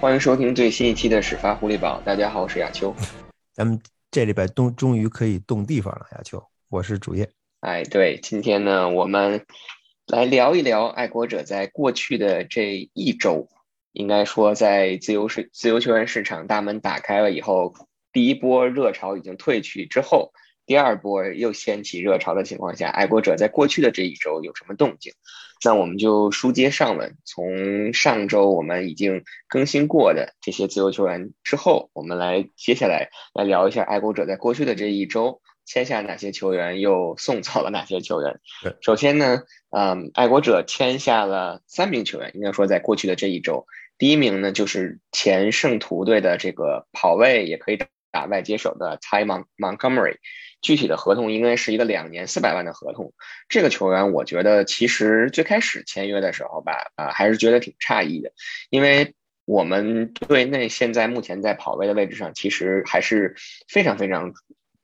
欢迎收听最新一期的始发狐狸堡。大家好，我是亚秋。咱们这礼拜终终于可以动地方了，亚秋，我是主页。哎，对，今天呢，我们来聊一聊爱国者在过去的这一周，应该说在自由市自由球员市场大门打开了以后，第一波热潮已经退去之后。第二波又掀起热潮的情况下，爱国者在过去的这一周有什么动静？那我们就书接上文，从上周我们已经更新过的这些自由球员之后，我们来接下来来聊一下爱国者在过去的这一周签下哪些球员，又送走了哪些球员。首先呢，嗯，爱国者签下了三名球员，应该说在过去的这一周，第一名呢就是前圣徒队的这个跑位也可以打外接手的 Ty Montgomery。具体的合同应该是一个两年四百万的合同。这个球员，我觉得其实最开始签约的时候吧，啊，还是觉得挺诧异的，因为我们队内现在目前在跑位的位置上，其实还是非常非常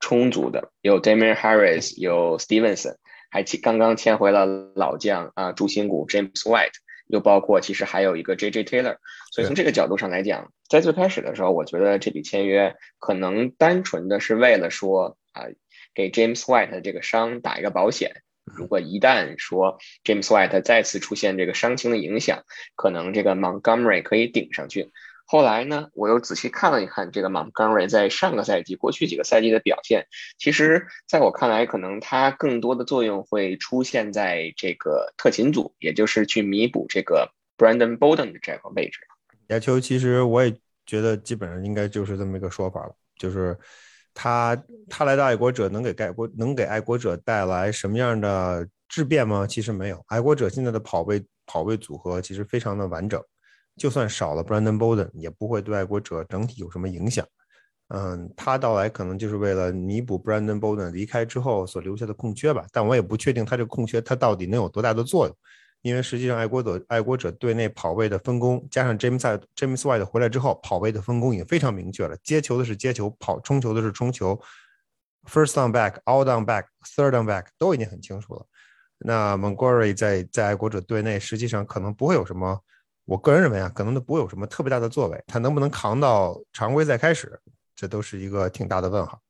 充足的，有 Damian Harris，有 Stevenson，还刚刚签回了老将啊，主心骨 James White，又包括其实还有一个 JJ Taylor。所以从这个角度上来讲，在最开始的时候，我觉得这笔签约可能单纯的是为了说啊。给 James White 这个伤打一个保险，如果一旦说 James White 再次出现这个伤情的影响，可能这个 Montgomery 可以顶上去。后来呢，我又仔细看了一看这个 Montgomery 在上个赛季、过去几个赛季的表现，其实在我看来，可能他更多的作用会出现在这个特勤组，也就是去弥补这个 Brandon Bolden 的这个位置。亚球，其实我也觉得基本上应该就是这么一个说法了，就是。他他来到爱国者能给爱国能给爱国者带来什么样的质变吗？其实没有，爱国者现在的跑位跑位组合其实非常的完整，就算少了 Brandon Bolden 也不会对爱国者整体有什么影响。嗯，他到来可能就是为了弥补 Brandon Bolden 离开之后所留下的空缺吧，但我也不确定他这个空缺他到底能有多大的作用。因为实际上，爱国者爱国者队内跑位的分工，加上 James James White 回来之后，跑位的分工已经非常明确了。接球的是接球，跑冲球的是冲球，First down back，All down back，Third down back 都已经很清楚了。那 Montgomery 在在爱国者队内，实际上可能不会有什么，我个人认为啊，可能都不会有什么特别大的作为。他能不能扛到常规赛开始，这都是一个挺大的问号。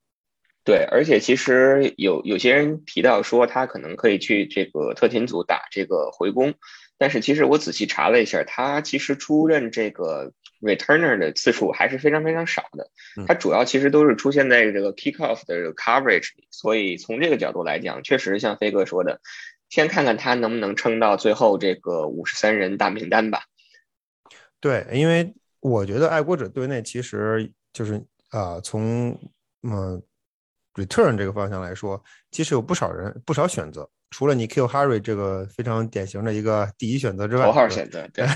对，而且其实有有些人提到说他可能可以去这个特勤组打这个回攻，但是其实我仔细查了一下，他其实出任这个 returner 的次数还是非常非常少的，他主要其实都是出现在这个 kickoff 的 coverage 里，所以从这个角度来讲，确实像飞哥说的，先看看他能不能撑到最后这个五十三人大名单吧。对，因为我觉得爱国者队内其实就是啊，从嗯。Return 这个方向来说，其实有不少人、不少选择。除了你 Kill Harry 这个非常典型的一个第一选择之外，头号选择。对，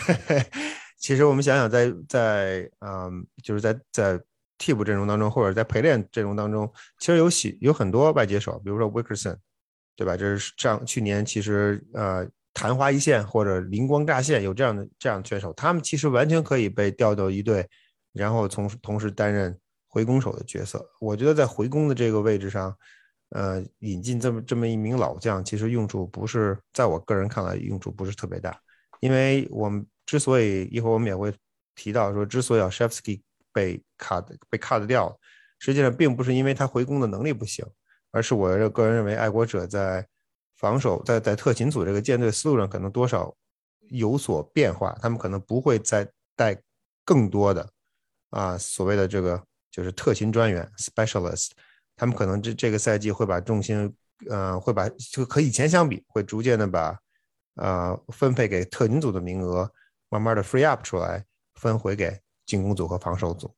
其实我们想想，在在嗯，就是在在替补阵容当中，或者在陪练阵容当中，其实有喜有很多外接手，比如说 Wickerson，对吧？这是上去年其实呃昙花一现或者灵光乍现有这样的这样的选手，他们其实完全可以被调到一队，然后从同时担任。回攻手的角色，我觉得在回攻的这个位置上，呃，引进这么这么一名老将，其实用处不是，在我个人看来用处不是特别大。因为我们之所以一会儿我们也会提到说，之所以 Shevsky 被 cut 被 cut 掉，实际上并不是因为他回攻的能力不行，而是我个人认为爱国者在防守在在特勤组这个舰队思路上可能多少有所变化，他们可能不会再带更多的啊所谓的这个。就是特勤专员 （specialist），他们可能这这个赛季会把重心，呃，会把就和以前相比，会逐渐的把，呃，分配给特勤组的名额，慢慢的 free up 出来，分回给进攻组和防守组。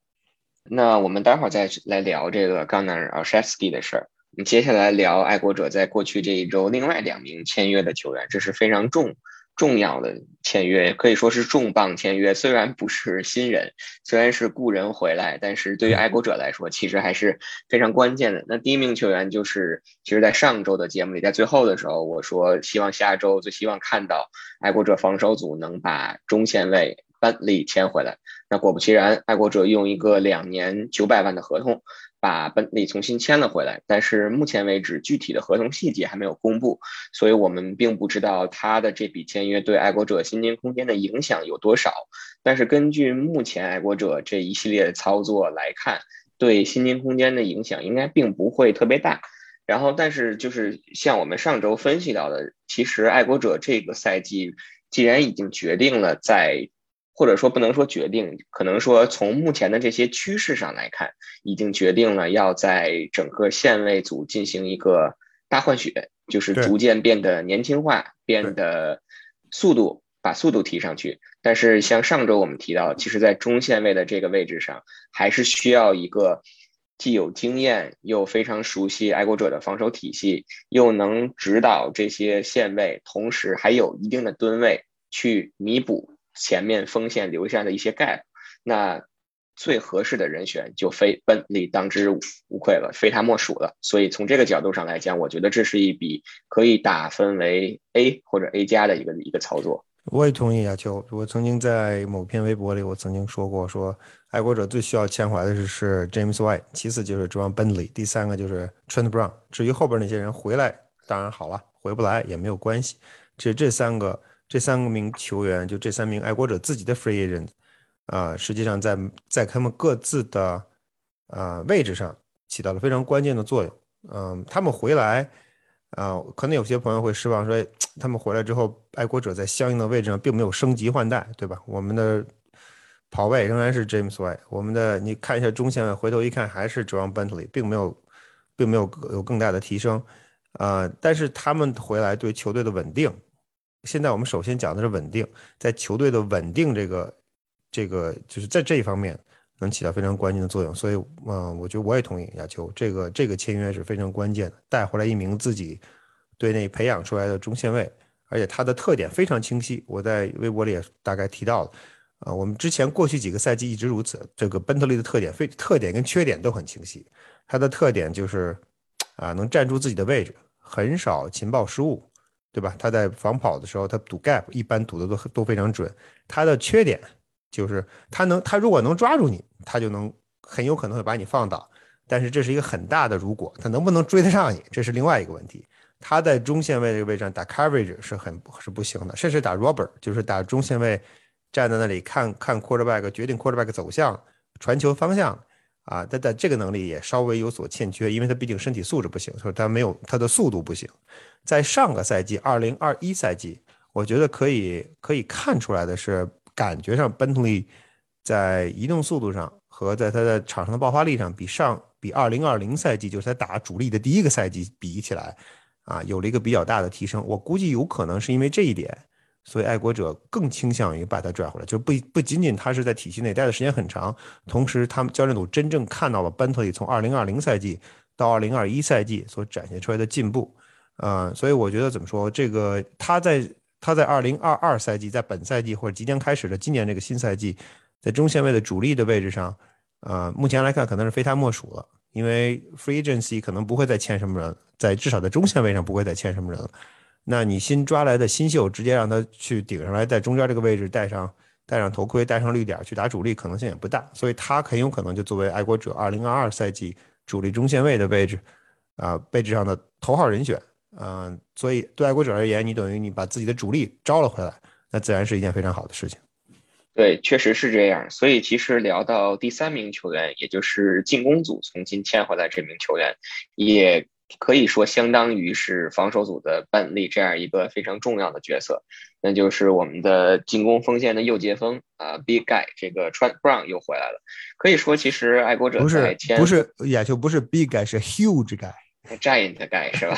那我们待会儿再来聊这个 Gunnar Olszewski 的事儿。我们接下来聊爱国者在过去这一周另外两名签约的球员，这是非常重。重要的签约可以说是重磅签约，虽然不是新人，虽然是故人回来，但是对于爱国者来说，其实还是非常关键的。那第一名球员就是，其实，在上周的节目里，在最后的时候，我说希望下周最希望看到爱国者防守组能把中线位班里签回来。那果不其然，爱国者用一个两年九百万的合同把本利重新签了回来，但是目前为止具体的合同细节还没有公布，所以我们并不知道他的这笔签约对爱国者薪金空间的影响有多少。但是根据目前爱国者这一系列的操作来看，对薪金空间的影响应该并不会特别大。然后，但是就是像我们上周分析到的，其实爱国者这个赛季既然已经决定了在。或者说不能说决定，可能说从目前的这些趋势上来看，已经决定了要在整个线位组进行一个大换血，就是逐渐变得年轻化，变得速度把速度提上去。但是像上周我们提到，其实，在中线位的这个位置上，还是需要一个既有经验又非常熟悉爱国者的防守体系，又能指导这些线位，同时还有一定的吨位去弥补。前面锋线留下的一些 gap，那最合适的人选就非本利当之无愧了，非他莫属了。所以从这个角度上来讲，我觉得这是一笔可以打分为 A 或者 A 加的一个一个操作。我也同意亚秋。我曾经在某篇微博里，我曾经说过，说爱国者最需要签怀的是是 James White，其次就是 John Benley，第三个就是 Trent Brown。至于后边那些人回来，当然好了，回不来也没有关系。这这三个。这三名球员，就这三名爱国者自己的 free agent，啊，实际上在在他们各自的啊位置上起到了非常关键的作用。嗯，他们回来，啊，可能有些朋友会失望，说他们回来之后，爱国者在相应的位置上并没有升级换代，对吧？我们的跑位仍然是 James White，我们的你看一下中线，回头一看还是 John Bentley，并没有，并没有有更大的提升，啊，但是他们回来对球队的稳定。现在我们首先讲的是稳定，在球队的稳定这个这个就是在这一方面能起到非常关键的作用，所以嗯，我觉得我也同意亚秋，这个这个签约是非常关键的，带回来一名自己队内培养出来的中线位，而且他的特点非常清晰，我在微博里也大概提到了，啊，我们之前过去几个赛季一直如此，这个奔特利的特点非特点跟缺点都很清晰，他的特点就是啊能站住自己的位置，很少情报失误。对吧？他在防跑的时候，他堵 gap 一般堵的都都非常准。他的缺点就是他能，他如果能抓住你，他就能很有可能会把你放倒。但是这是一个很大的如果，他能不能追得上你，这是另外一个问题。他在中线位这个位置上打 coverage 是很是不行的，甚至打 robber 就是打中线位，站在那里看看 quarterback 决定 quarterback 走向、传球方向。啊，但但这个能力也稍微有所欠缺，因为他毕竟身体素质不行，所以他没有他的速度不行。在上个赛季，二零二一赛季，我觉得可以可以看出来的是，感觉上 Bentley 在移动速度上和在他的场上的爆发力上，比上比二零二零赛季就是他打主力的第一个赛季比起来，啊，有了一个比较大的提升。我估计有可能是因为这一点。所以爱国者更倾向于把他拽回来，就不不仅仅他是在体系内待的时间很长，同时他们教练组真正看到了班特里从2020赛季到2021赛季所展现出来的进步，呃，所以我觉得怎么说，这个他在他在2022赛季，在本赛季或者即将开始的今年这个新赛季，在中线位的主力的位置上，呃，目前来看可能是非他莫属了，因为 free agency 可能不会再签什么人，在至少在中线位上不会再签什么人了。那你新抓来的新秀，直接让他去顶上来，在中间这个位置戴上戴上头盔，戴上绿点去打主力，可能性也不大，所以他很有可能就作为爱国者2022赛季主力中线位的位置，啊，位置上的头号人选，嗯，所以对爱国者而言，你等于你把自己的主力招了回来，那自然是一件非常好的事情。对，确实是这样。所以其实聊到第三名球员，也就是进攻组重新签回来这名球员，也。可以说，相当于是防守组的本利这样一个非常重要的角色，那就是我们的进攻锋线的右接锋啊，Big Guy 这个 Trent Brown 又回来了。可以说，其实爱国者不是不是也就不是 Big Guy 是 Huge Guy，Giant Guy 是吧？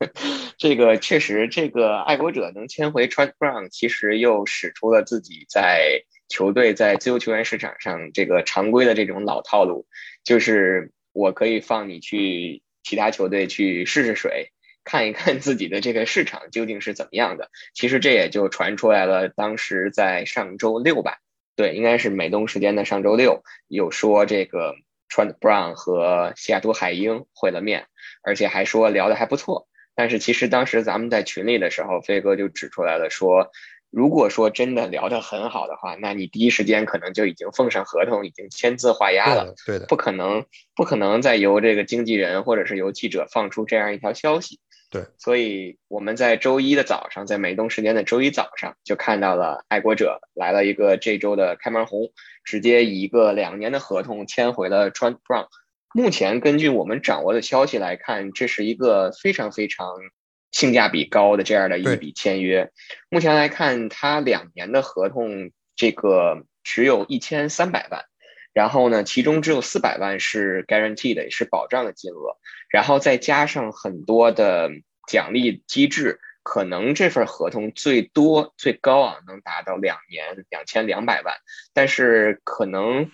这个确实，这个爱国者能签回 Trent Brown，其实又使出了自己在球队在自由球员市场上这个常规的这种老套路，就是我可以放你去。其他球队去试试水，看一看自己的这个市场究竟是怎么样的。其实这也就传出来了，当时在上周六吧，对，应该是美东时间的上周六，有说这个 Trent Brown 和西雅图海鹰会了面，而且还说聊的还不错。但是其实当时咱们在群里的时候，飞哥就指出来了，说如果说真的聊得很好的话，那你第一时间可能就已经奉上合同，已经签字画押了。对的，不可能，不可能再由这个经纪人或者是由记者放出这样一条消息。对，所以我们在周一的早上，在美东时间的周一早上，就看到了爱国者来了一个这周的开门红，直接以一个两年的合同签回了 Trent Brown。目前根据我们掌握的消息来看，这是一个非常非常。性价比高的这样的一笔签约，目前来看，他两年的合同，这个只有一千三百万，然后呢，其中只有四百万是 guarantee 的，是保障的金额，然后再加上很多的奖励机制，可能这份合同最多最高啊能达到两年两千两百万，但是可能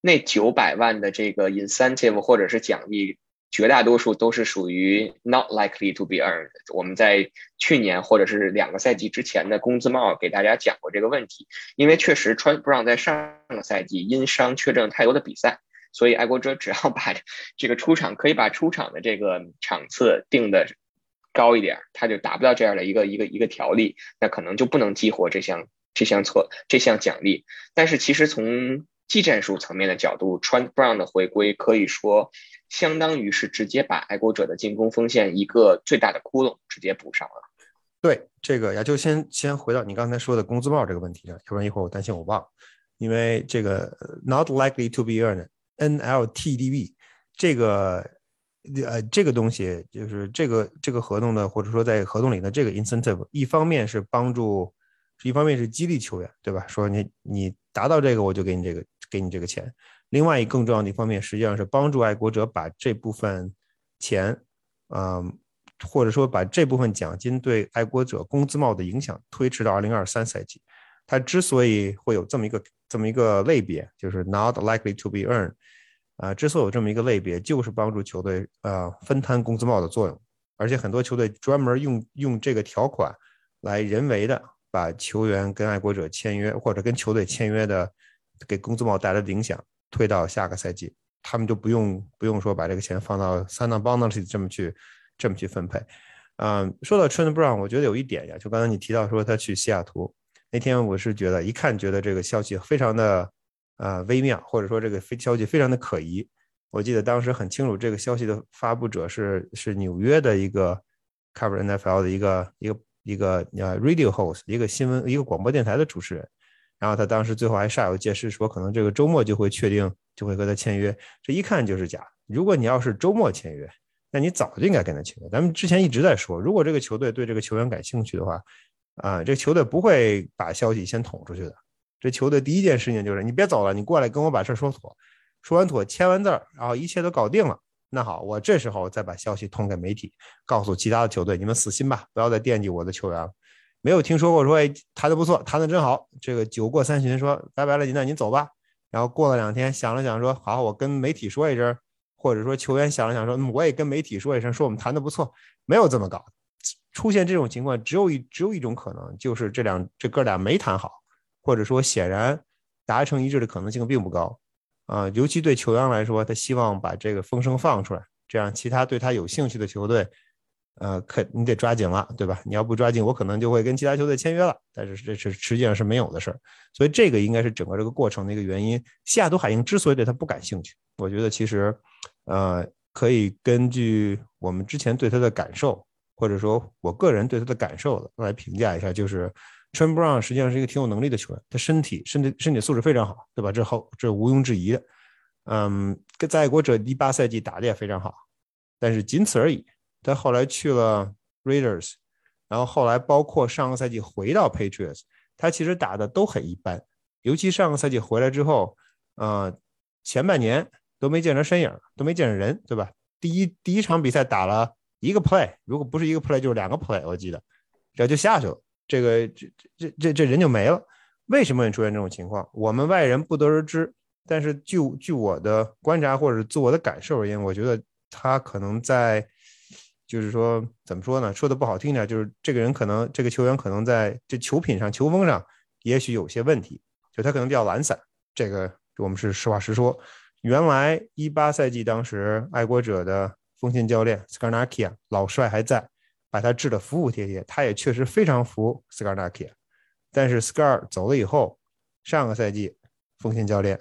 那九百万的这个 incentive 或者是奖励。绝大多数都是属于 not likely to be earned。我们在去年或者是两个赛季之前的工资帽给大家讲过这个问题，因为确实 Trent Brown 在上个赛季因伤缺阵太多的比赛，所以爱国者只要把这个出场可以把出场的这个场次定的高一点，他就达不到这样的一个一个一个条例，那可能就不能激活这项这项错这项奖励。但是其实从技战术层面的角度，Trent Brown 的回归可以说。相当于是直接把爱国者的进攻锋线一个最大的窟窿直接补上了。对这个呀，就先先回到你刚才说的工资帽这个问题上，要不然一会儿我担心我忘。因为这个 not likely to be earned NLTDB 这个呃这个东西就是这个这个合同的或者说在合同里的这个 incentive，一方面是帮助，一方面是激励球员，对吧？说你你达到这个我就给你这个给你这个钱。另外一更重要的一方面，实际上是帮助爱国者把这部分钱，嗯，或者说把这部分奖金对爱国者工资帽的影响推迟到二零二三赛季。它之所以会有这么一个这么一个类别，就是 not likely to be earned，啊，之所以有这么一个类别，就是帮助球队呃分摊工资帽的作用。而且很多球队专门用用这个条款来人为的把球员跟爱国者签约或者跟球队签约的给工资帽带来的影响。推到下个赛季，他们就不用不用说把这个钱放到三档帮当里这么去这么去分配。嗯，说到 Trent Brown，我觉得有一点呀，就刚才你提到说他去西雅图那天，我是觉得一看觉得这个消息非常的呃微妙，或者说这个非消息非常的可疑。我记得当时很清楚，这个消息的发布者是是纽约的一个 Cover NFL 的一个一个一个呃 Radio Host，一个新闻一个广播电台的主持人。然后他当时最后还煞有介事说，可能这个周末就会确定，就会和他签约。这一看就是假。如果你要是周末签约，那你早就应该跟他签约。咱们之前一直在说，如果这个球队对这个球员感兴趣的话，啊，这球队不会把消息先捅出去的。这球队第一件事情就是，你别走了，你过来跟我把事说妥。说完妥，签完字儿，然后一切都搞定了。那好，我这时候再把消息通给媒体，告诉其他的球队，你们死心吧，不要再惦记我的球员了。没有听说过说，哎，谈的不错，谈的真好。这个酒过三巡，说拜拜了，您那您走吧。然后过了两天，想了想说，好，我跟媒体说一声，或者说球员想了想说，我也跟媒体说一声，说我们谈的不错。没有这么搞，出现这种情况，只有一只有一种可能，就是这两这哥俩没谈好，或者说显然达成一致的可能性并不高啊。尤其对球员来说，他希望把这个风声放出来，这样其他对他有兴趣的球队。呃，可你得抓紧了，对吧？你要不抓紧，我可能就会跟其他球队签约了。但是这是实际上是没有的事儿，所以这个应该是整个这个过程的一个原因。西雅图海鹰之所以对他不感兴趣，我觉得其实，呃，可以根据我们之前对他的感受，或者说我个人对他的感受来评价一下，就是 t r e n Brown 实际上是一个挺有能力的球员，他身体身体身体素质非常好，对吧？这后这毋庸置疑的。嗯，在爱国者第八赛季打的也非常好，但是仅此而已。他后来去了 Raiders，然后后来包括上个赛季回到 Patriots，他其实打的都很一般，尤其上个赛季回来之后，呃，前半年都没见着身影，都没见着人，对吧？第一第一场比赛打了一个 play，如果不是一个 play 就是两个 play，我记得，然后就下去了，这个这这这这人就没了。为什么会出现这种情况？我们外人不得而知。但是就据我的观察或者自我的感受而言，我觉得他可能在。就是说，怎么说呢？说的不好听点，就是这个人可能，这个球员可能在这球品上、球风上，也许有些问题。就他可能比较懒散，这个我们是实话实说。原来一八赛季当时，爱国者的锋线教练 Skarnakia 老帅还在，把他治得服服帖帖，他也确实非常服 Skarnakia。但是 Scar 走了以后，上个赛季锋线教练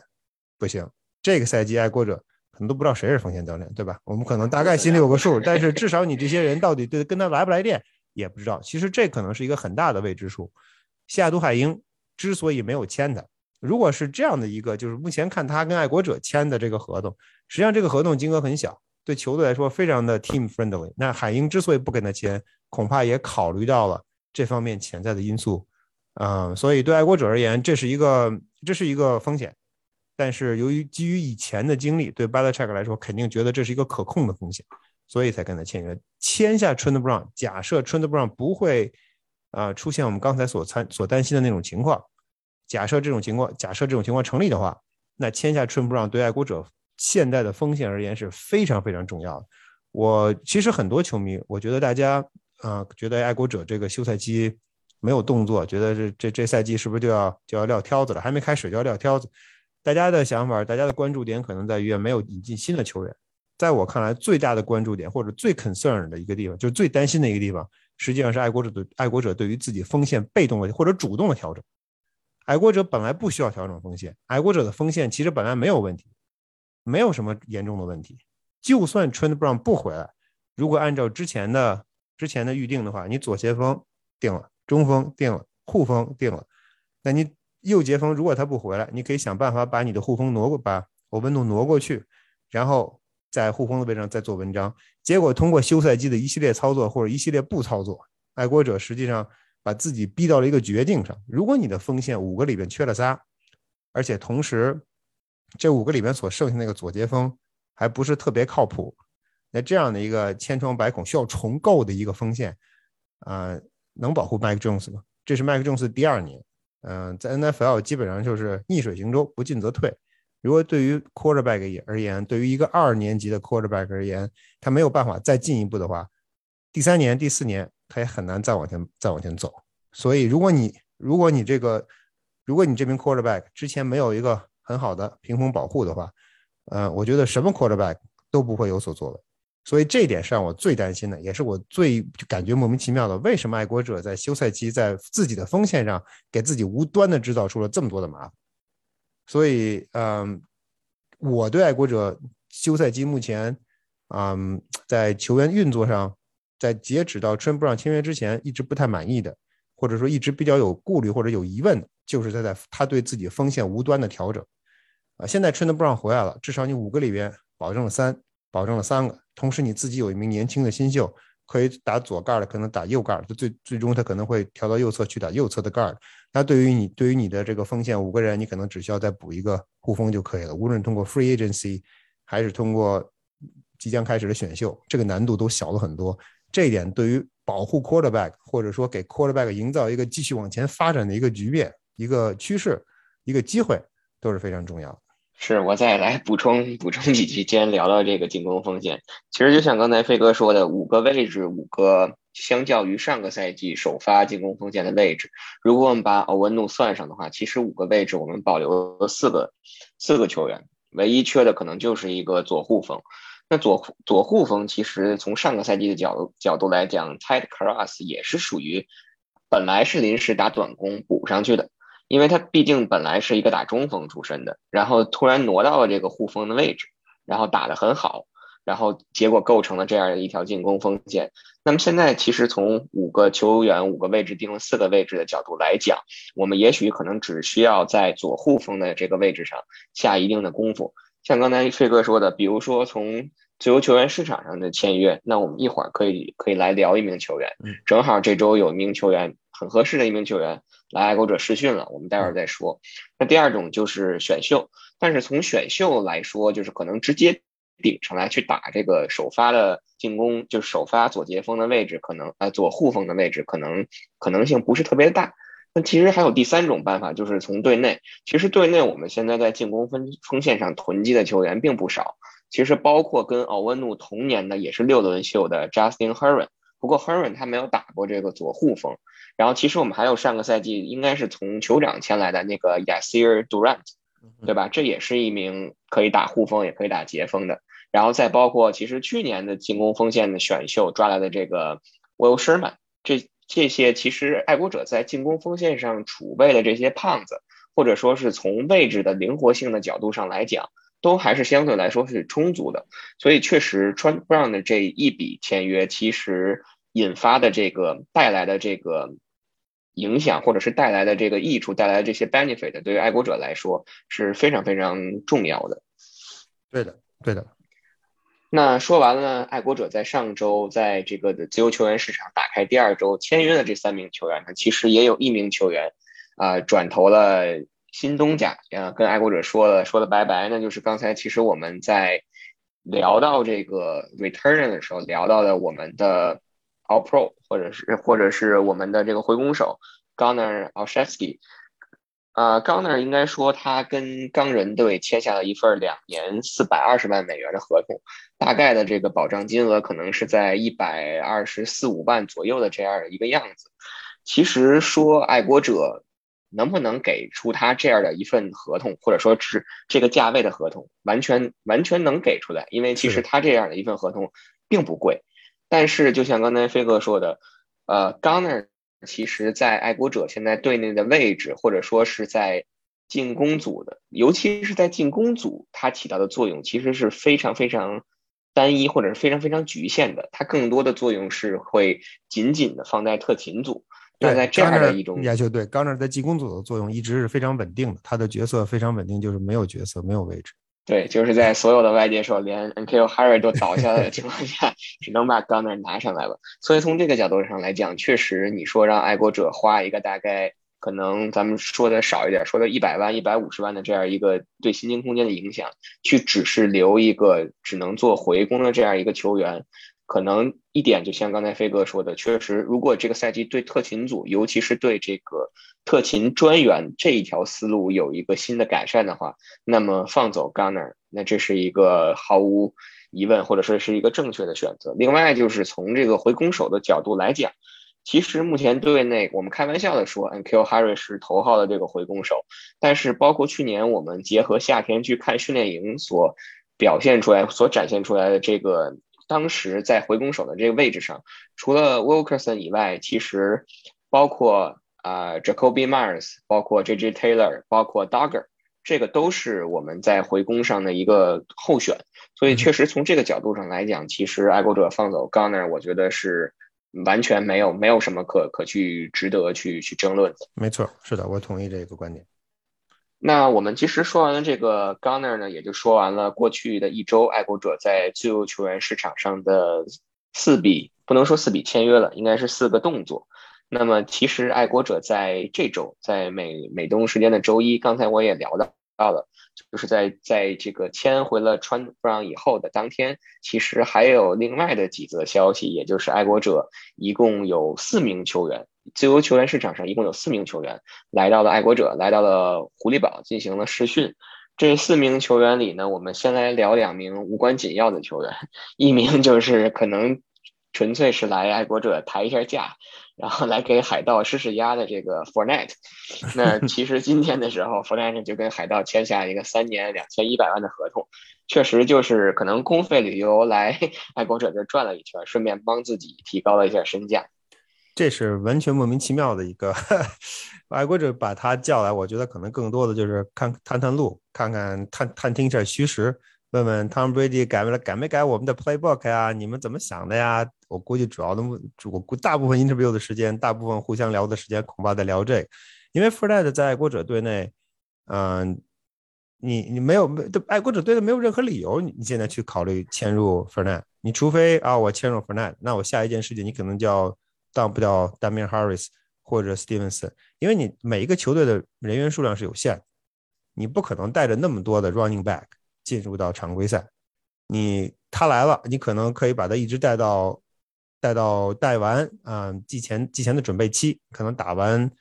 不行，这个赛季爱国者可能都不知道谁是锋线教练，对吧？我们可能大概心里有个数，但是至少你这些人到底对跟他来不来电也不知道。其实这可能是一个很大的未知数。西雅图海鹰之所以没有签他，如果是这样的一个，就是目前看他跟爱国者签的这个合同，实际上这个合同金额很小，对球队来说非常的 team friendly。那海鹰之所以不跟他签，恐怕也考虑到了这方面潜在的因素。嗯，所以对爱国者而言，这是一个这是一个风险，但是由于基于以前的经历，对 Belichick 来说肯定觉得这是一个可控的风险，所以才跟他签约。签下 Trent Brown，假设 Trent Brown 不会啊出现我们刚才所参所担心的那种情况，假设这种情况假设这种情况成立的话，那签下 Trent Brown 对爱国者现在的风险而言是非常非常重要的。我其实很多球迷，我觉得大家啊觉得爱国者这个休赛期。没有动作，觉得这这这赛季是不是就要就要撂挑子了？还没开始就要撂挑子。大家的想法，大家的关注点可能在于没有引进新的球员。在我看来，最大的关注点或者最 concern 的一个地方，就是最担心的一个地方，实际上是爱国者的爱国者对于自己锋线被动的或者主动的调整。爱国者本来不需要调整锋线，爱国者的锋线其实本来没有问题，没有什么严重的问题。就算 Trent Brown 不回来，如果按照之前的之前的预定的话，你左前锋定了。中锋定了，护锋定了，那你右截锋如果他不回来，你可以想办法把你的护锋挪过，把欧文努挪过去，然后在护锋的位置上再做文章。结果通过休赛季的一系列操作或者一系列不操作，爱国者实际上把自己逼到了一个绝境上。如果你的锋线五个里边缺了仨，而且同时这五个里边所剩下那个左截锋还不是特别靠谱，那这样的一个千疮百孔需要重构的一个锋线，啊。能保护 Mike Jones 吗？这是 Mike Jones 第二年，嗯，在 NFL 基本上就是逆水行舟，不进则退。如果对于 Quarterback 而言，对于一个二年级的 Quarterback 而言，他没有办法再进一步的话，第三年、第四年他也很难再往前、再往前走。所以，如果你如果你这个如果你这名 Quarterback 之前没有一个很好的屏风保护的话，嗯，我觉得什么 Quarterback 都不会有所作为。所以这一点是让我最担心的，也是我最感觉莫名其妙的。为什么爱国者在休赛期在自己的锋线上给自己无端的制造出了这么多的麻烦？所以，嗯，我对爱国者休赛期目前，嗯，在球员运作上，在截止到 t r e n Brown 签约之前，一直不太满意的，或者说一直比较有顾虑或者有疑问的，就是他在他对自己锋线无端的调整。啊，现在 Trent Brown 回来了，至少你五个里边保证了三，保证了三个。同时，你自己有一名年轻的新秀，可以打左盖的，可能打右盖的，最最终他可能会调到右侧去打右侧的盖儿。那对于你，对于你的这个锋线五个人，你可能只需要再补一个护锋就可以了。无论通过 free agency，还是通过即将开始的选秀，这个难度都小了很多。这一点对于保护 quarterback，或者说给 quarterback 营造一个继续往前发展的一个局面、一个趋势、一个机会，都是非常重要的。是我再来补充补充几句，既然聊到这个进攻锋线，其实就像刚才飞哥说的，五个位置，五个相较于上个赛季首发进攻锋线的位置，如果我们把欧文怒算上的话，其实五个位置我们保留了四个四个球员，唯一缺的可能就是一个左护锋。那左左护锋其实从上个赛季的角角度来讲，Ted Cross 也是属于本来是临时打短工补上去的。因为他毕竟本来是一个打中锋出身的，然后突然挪到了这个护锋的位置，然后打得很好，然后结果构成了这样的一条进攻锋线。那么现在其实从五个球员、五个位置定了四个位置的角度来讲，我们也许可能只需要在左护锋的这个位置上下一定的功夫。像刚才飞哥说的，比如说从自由球员市场上的签约，那我们一会儿可以可以来聊一名球员，正好这周有一名球员很合适的一名球员。来爱国者试训了，我们待会儿再说。那第二种就是选秀，但是从选秀来说，就是可能直接顶上来去打这个首发的进攻，就是首发左截锋的位置，可能呃左护锋的位置，可能可能性不是特别大。那其实还有第三种办法，就是从队内。其实队内我们现在在进攻锋锋线上囤积的球员并不少，其实包括跟奥温努同年的也是六轮秀的 Justin Herron，不过 Herron 他没有打过这个左护锋。然后其实我们还有上个赛季应该是从酋长签来的那个 Yasir Durant，对吧？这也是一名可以打护锋也可以打截锋的。然后再包括其实去年的进攻锋线的选秀抓来的这个 Will Sherman，这这些其实爱国者在进攻锋线上储备的这些胖子，或者说是从位置的灵活性的角度上来讲，都还是相对来说是充足的。所以确实，川 Brown 的这一笔签约，其实引发的这个带来的这个影响，或者是带来的这个益处，带来的这些 benefit，对于爱国者来说是非常非常重要的。对的，对的。那说完了，爱国者在上周在这个的自由球员市场打开第二周签约的这三名球员呢，其实也有一名球员啊转投了新东家，啊跟爱国者说了说了拜拜。那就是刚才其实我们在聊到这个 return 的时候聊到的我们的 All Pro，或者是或者是我们的这个回攻手 Gunner Alsheski。啊，Gunner 应该说他跟钢人队签下了一份两年四百二十万美元的合同，大概的这个保障金额可能是在一百二十四五万左右的这样的一个样子。其实说爱国者能不能给出他这样的一份合同，或者说是这个价位的合同，完全完全能给出来，因为其实他这样的一份合同并不贵。但是就像刚才飞哥说的，呃，冈纳。其实，在爱国者现在队内的位置，或者说是在进攻组的，尤其是在进攻组，它起到的作用其实是非常非常单一，或者是非常非常局限的。它更多的作用是会紧紧的放在特勤组。那在这样的一种亚球对，冈纳在进攻组的作用一直是非常稳定的，他的角色非常稳定，就是没有角色，没有位置。对，就是在所有的外界说连 N.K.O. Harry 都倒下来的情况下，只能把 Gunner 拿上来了。所以从这个角度上来讲，确实你说让爱国者花一个大概可能咱们说的少一点，说的一百万、一百五十万的这样一个对薪金空间的影响，去只是留一个只能做回攻的这样一个球员。可能一点就像刚才飞哥说的，确实，如果这个赛季对特勤组，尤其是对这个特勤专员这一条思路有一个新的改善的话，那么放走 Gunner，那这是一个毫无疑问，或者说是一个正确的选择。另外就是从这个回攻手的角度来讲，其实目前队内我们开玩笑的说，N.Q. Harry 是头号的这个回攻手，但是包括去年我们结合夏天去看训练营所表现出来、所展现出来的这个。当时在回攻手的这个位置上，除了 Wilkerson 以外，其实包括啊 Jacoby Myers，包括 J.J. Taylor，包括 Duggar，这个都是我们在回攻上的一个候选。所以确实从这个角度上来讲，其实爱国者放走 Gunner，我觉得是完全没有没有什么可可去值得去去争论的。没错，是的，我同意这个观点。那我们其实说完了这个 Gunner 呢，也就说完了过去的一周爱国者在自由球员市场上的四笔，不能说四笔签约了，应该是四个动作。那么其实爱国者在这周，在美美东时间的周一，刚才我也聊到到了，就是在在这个签回了川 Brown 以后的当天，其实还有另外的几则消息，也就是爱国者一共有四名球员。自由球员市场上一共有四名球员来到了爱国者，来到了狐狸堡进行了试训。这四名球员里呢，我们先来聊两名无关紧要的球员，一名就是可能纯粹是来爱国者抬一下价，然后来给海盗施施压的这个 Fornet。那其实今天的时候，Fornet 就跟海盗签下一个三年两千一百万的合同，确实就是可能公费旅游来 爱国者这转了一圈，顺便帮自己提高了一下身价。这是完全莫名其妙的一个 爱国者把他叫来，我觉得可能更多的就是看探探路，看看探探听一下虚实，问问 Tom Brady 改没改没改我们的 Playbook 呀？你们怎么想的呀？我估计主要的，我估大部分 interview 的时间，大部分互相聊的时间，恐怕在聊这个。因为 Fred 在爱国者队内，嗯，你你没有没爱国者队的没有任何理由，你现在去考虑迁入 Fred，你除非啊我迁入 Fred，那我下一件事情你可能就要。当不掉 Damian Harris 或者 Stevenson，因为你每一个球队的人员数量是有限，你不可能带着那么多的 running back 进入到常规赛。你他来了，你可能可以把他一直带到带到带完啊季前季前的准备期，可能打完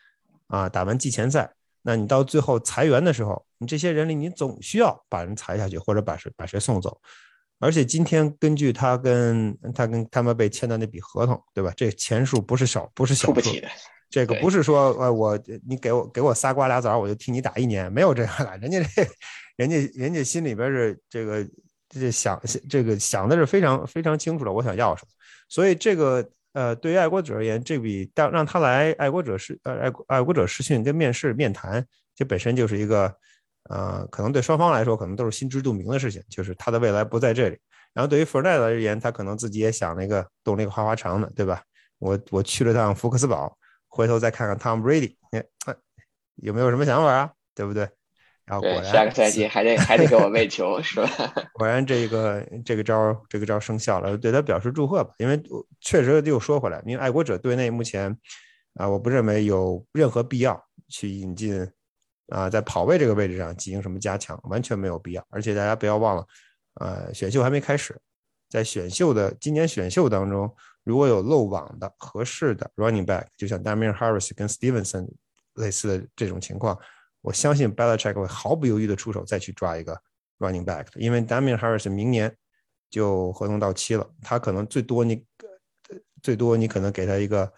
啊打完季前赛，那你到最后裁员的时候，你这些人里你总需要把人裁下去，或者把谁把谁送走。而且今天根据他跟他跟他们被签的那笔合同，对吧？这钱数不是少，不是小数。这个不是说呃我你给我给我仨瓜俩枣，我就替你打一年，没有这样的。人家这人家人家心里边是这个这想这个想的是非常非常清楚的，我想要什么。所以这个呃，对于爱国者而言，这笔让让他来爱国者试呃爱爱国者试训跟面试面谈，这本身就是一个呃，可能对双方来说可能都是心知肚明的事情，就是他的未来不在这里。然后对于弗奈德而言，他可能自己也想了一个动了一个花花肠子，对吧？我我去了趟福克斯堡，回头再看看 Tom Brady，哎，有没有什么想法啊？对不对？然后果然下个赛季还得还得给我喂球，是吧？果然这个这个招这个招生效了，对他表示祝贺吧。因为确实又说回来，因为爱国者队内目前啊，我不认为有任何必要去引进啊，在跑位这个位置上进行什么加强，完全没有必要。而且大家不要忘了，呃，选秀还没开始，在选秀的今年选秀当中，如果有漏网的合适的 running back，就像 Damian Harris 跟 Stevenson 类似的这种情况。我相信 Belichick 会毫不犹豫的出手再去抓一个 running back，因为 Damian Harris 明年就合同到期了，他可能最多你最多你可能给他一个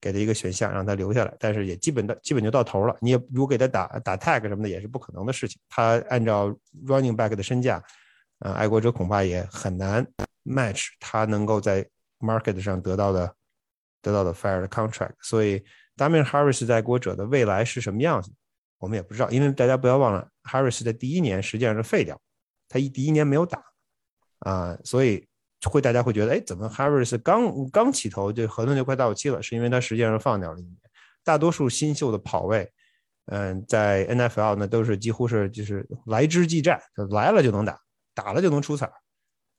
给他一个选项让他留下来，但是也基本到基本就到头了。你也如果给他打打 tag 什么的也是不可能的事情。他按照 running back 的身价，呃，爱国者恐怕也很难 match 他能够在 market 上得到的得到的 fair contract。所以 Damian Harris 在国者的未来是什么样子？我们也不知道，因为大家不要忘了，Harris 的第一年实际上是废掉，他一第一年没有打啊，所以会大家会觉得，哎，怎么 Harris 刚刚起头就合同就快到期了？是因为他实际上放掉了一年。大多数新秀的跑位，嗯，在 NFL 呢都是几乎是就是来之即战，来了就能打，打了就能出彩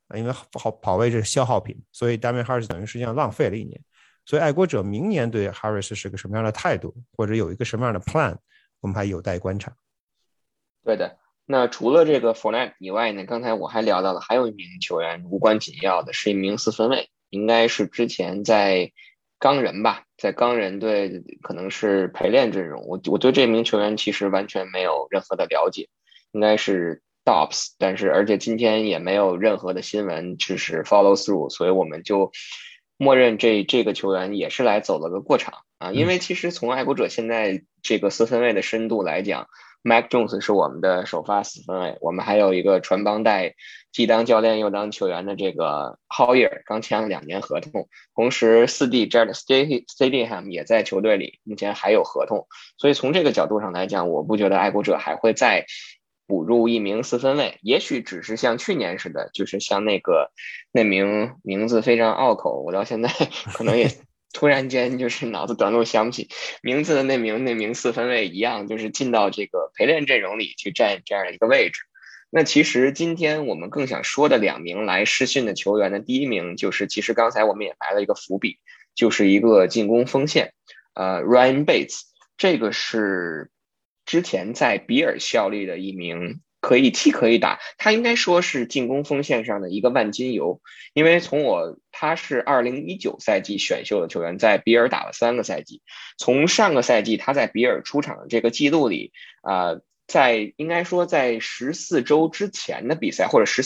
啊，因为好跑位是消耗品，所以 Damian Harris 等于实际上浪费了一年。所以爱国者明年对 Harris 是个什么样的态度，或者有一个什么样的 plan？我们还有待观察。对的，那除了这个 f o r n e t 以外呢？刚才我还聊到了，还有一名球员无关紧要的，是一名四分卫，应该是之前在钢人吧，在钢人队可能是陪练阵容。我我对这名球员其实完全没有任何的了解，应该是 Dobbs，但是而且今天也没有任何的新闻就是 follow through，所以我们就默认这这个球员也是来走了个过场。啊，因为其实从爱国者现在这个四分卫的深度来讲，Mac Jones 是我们的首发四分卫，我们还有一个传帮带，既当教练又当球员的这个 Hoyer，刚签了两年合同，同时四弟 Jared Stadium 也在球队里，目前还有合同，所以从这个角度上来讲，我不觉得爱国者还会再补入一名四分卫，也许只是像去年似的，就是像那个那名名字非常拗口，我到现在 可能也。突然间就是脑子短路想不起名字的那名那名四分卫一样，就是进到这个陪练阵容里去占这样的一个位置。那其实今天我们更想说的两名来试训的球员的，第一名就是其实刚才我们也埋了一个伏笔，就是一个进攻锋线，呃，Ryan Bates，这个是之前在比尔效力的一名。可以踢可以打，他应该说是进攻锋线上的一个万金油。因为从我他是二零一九赛季选秀的球员，在比尔打了三个赛季。从上个赛季他在比尔出场的这个记录里，啊，在应该说在十四周之前的比赛或者十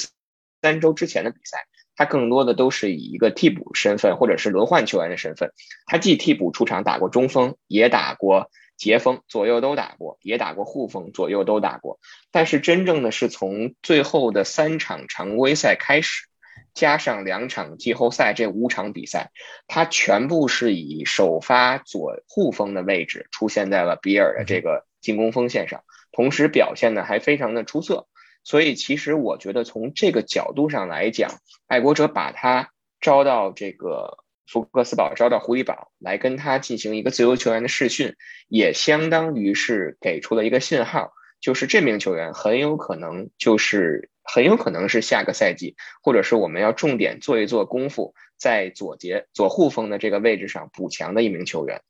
三周之前的比赛，他更多的都是以一个替补身份或者是轮换球员的身份。他既替补出场打过中锋，也打过。截锋左右都打过，也打过护锋，左右都打过。但是真正的是从最后的三场常规赛开始，加上两场季后赛这五场比赛，他全部是以首发左护锋的位置出现在了比尔的这个进攻锋线上，同时表现的还非常的出色。所以其实我觉得从这个角度上来讲，爱国者把他招到这个。福克斯堡招到狐狸堡来跟他进行一个自由球员的试训，也相当于是给出了一个信号，就是这名球员很有可能就是很有可能是下个赛季，或者是我们要重点做一做功夫，在左节左护锋的这个位置上补强的一名球员。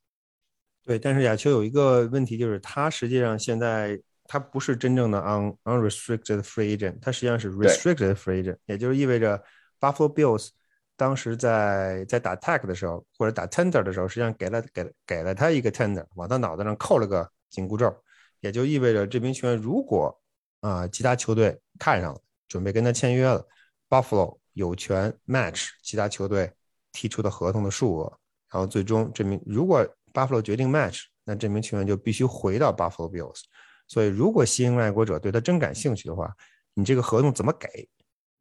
对，但是亚秋有一个问题，就是他实际上现在他不是真正的 un unrestricted free agent，他实际上是 restricted free agent，也就是意味着 Buffalo Bills。当时在在打 tag 的时候，或者打 tender 的时候，实际上给了给给了他一个 tender，往他脑袋上扣了个紧箍咒，也就意味着这名球员如果啊其他球队看上了，准备跟他签约了，Buffalo 有权 match 其他球队提出的合同的数额，然后最终这名如果 Buffalo 决定 match，那这名球员就必须回到 Buffalo Bills。所以如果吸引外国者对他真感兴趣的话，你这个合同怎么给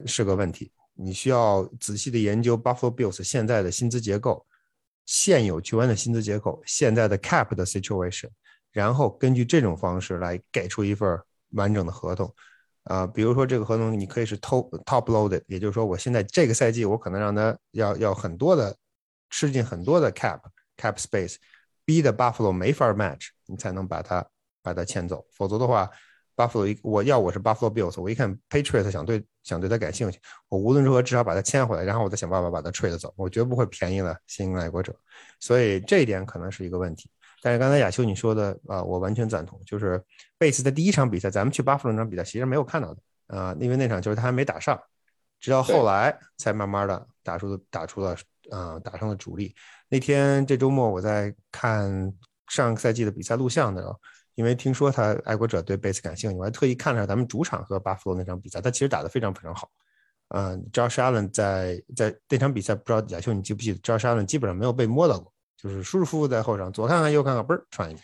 是个问题。你需要仔细的研究 Buffalo Bills 现在的薪资结构，现有球员的薪资结构、现在的 cap 的 situation，然后根据这种方式来给出一份完整的合同。啊，比如说这个合同你可以是 top top loaded，也就是说我现在这个赛季我可能让他要要很多的吃进很多的 cap cap space，逼的 Buffalo 没法 match，你才能把他把他签走，否则的话。Buffalo 一我要我是 Buffalo Bills，我一看 Patriots 想对想对他感兴趣，我无论如何至少把他签回来，然后我再想办法把他 trade 走，我绝不会便宜了新英爱国者，所以这一点可能是一个问题。但是刚才亚修你说的啊，我完全赞同，就是贝斯的第一场比赛，咱们去 Buffalo 那场比赛其实没有看到的啊，因为那场就是他还没打上，直到后来才慢慢的打出打出了啊打上了主力。那天这周末我在看上个赛季的比赛录像的时候。因为听说他爱国者对贝斯感兴趣，我还特意看了下咱们主场和巴弗罗那场比赛，他其实打得非常非常好。嗯，Josh Allen 在在那场比赛，不知道亚秀你记不记得，Josh Allen 基本上没有被摸到过，就是舒舒服服在后场，左看看右看看，嘣儿传一个。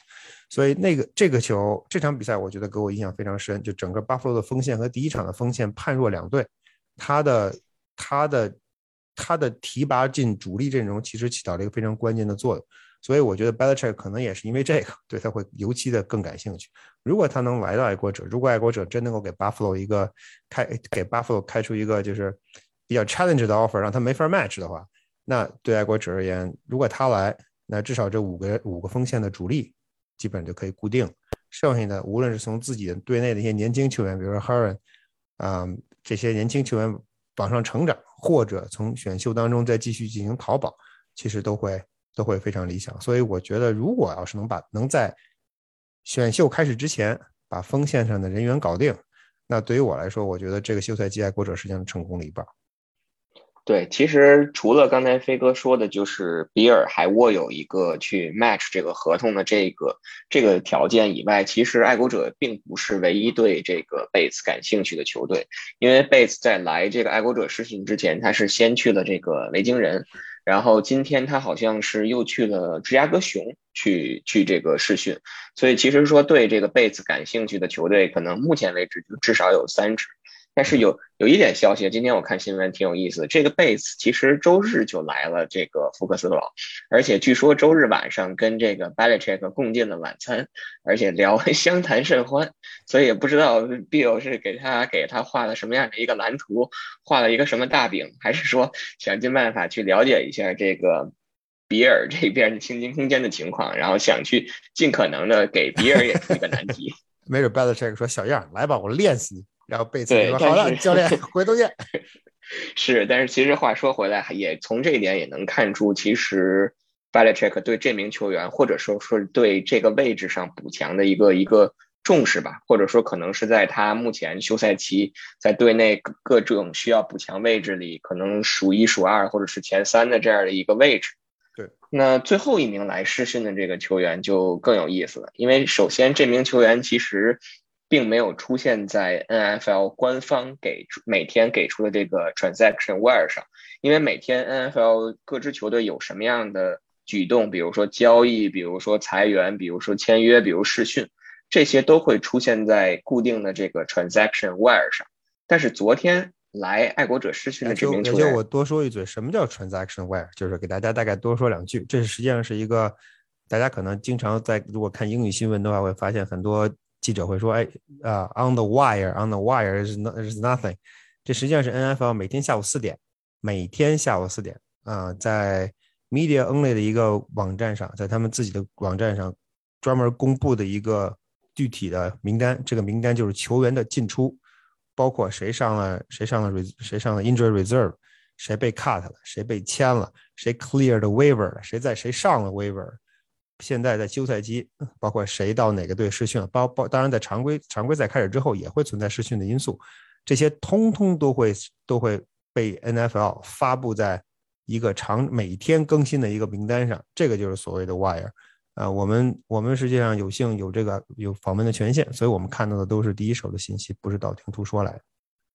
所以那个这个球，这场比赛我觉得给我印象非常深，就整个巴弗罗的锋线和第一场的锋线判若两队，他的他的他的提拔进主力阵容其实起到了一个非常关键的作用。所以我觉得 Belichick 可能也是因为这个，对他会尤其的更感兴趣。如果他能来到爱国者，如果爱国者真能够给 Buffalo 一个开，给 Buffalo 开出一个就是比较 challenge 的 offer，让他没法 match 的话，那对爱国者而言，如果他来，那至少这五个五个锋线的主力基本就可以固定，剩下的无论是从自己队内的一些年轻球员，比如说 Harren，啊这些年轻球员往上成长，或者从选秀当中再继续进行淘宝，其实都会。都会非常理想，所以我觉得，如果要是能把能在选秀开始之前把锋线上的人员搞定，那对于我来说，我觉得这个休赛季爱国者实际上成功了一半。对，其实除了刚才飞哥说的，就是比尔还握有一个去 match 这个合同的这个这个条件以外，其实爱国者并不是唯一对这个贝茨感兴趣的球队，因为贝茨在来这个爱国者试训之前，他是先去了这个维京人。然后今天他好像是又去了芝加哥熊去去这个试训，所以其实说对这个贝茨感兴趣的球队，可能目前为止就至少有三支。但是有有一点消息，今天我看新闻挺有意思的。这个贝斯其实周日就来了这个福克斯堡，而且据说周日晚上跟这个 Belichick 共进了晚餐，而且聊 相谈甚欢。所以也不知道 Bill 是给他给他画了什么样的一个蓝图，画了一个什么大饼，还是说想尽办法去了解一下这个比尔这边的薪金空间的情况，然后想去尽可能的给比尔也出一个难题。没准 Belichick 说小样来吧，我练死你。然后贝茨说：“好了，教练，回头见。”是，但是其实话说回来，也从这一点也能看出，其实 Belichick 对这名球员，或者说说对这个位置上补强的一个一个重视吧，或者说可能是在他目前休赛期在队内各各种需要补强位置里，可能数一数二或者是前三的这样的一个位置。对，那最后一名来试训的这个球员就更有意思了，因为首先这名球员其实。并没有出现在 NFL 官方给出每天给出的这个 transaction wire 上，因为每天 NFL 各支球队有什么样的举动，比如说交易，比如说裁员，比如说签约，比如试训，这些都会出现在固定的这个 transaction wire 上。但是昨天来爱国者失去了这名球员，我多说一嘴，什么叫 transaction wire？就是给大家大概多说两句，这实际上是一个大家可能经常在如果看英语新闻的话，会发现很多。记者会说：“哎，啊，on the wire，on the wire is is nothing。这实际上是 NFL 每天下午四点，每天下午四点啊，在 Media Only 的一个网站上，在他们自己的网站上专门公布的一个具体的名单。这个名单就是球员的进出，包括谁上了，谁上了 re, 谁上了 injury reserve，谁被 cut 了，谁被签了，谁 cleared waiver 了，谁在谁上了 waiver。”现在在休赛期，包括谁到哪个队试训，包包当然在常规常规赛开始之后也会存在试训的因素，这些通通都会都会被 NFL 发布在一个长每天更新的一个名单上，这个就是所谓的 wire。啊，我们我们实际上有幸有这个有访问的权限，所以我们看到的都是第一手的信息，不是道听途说来的。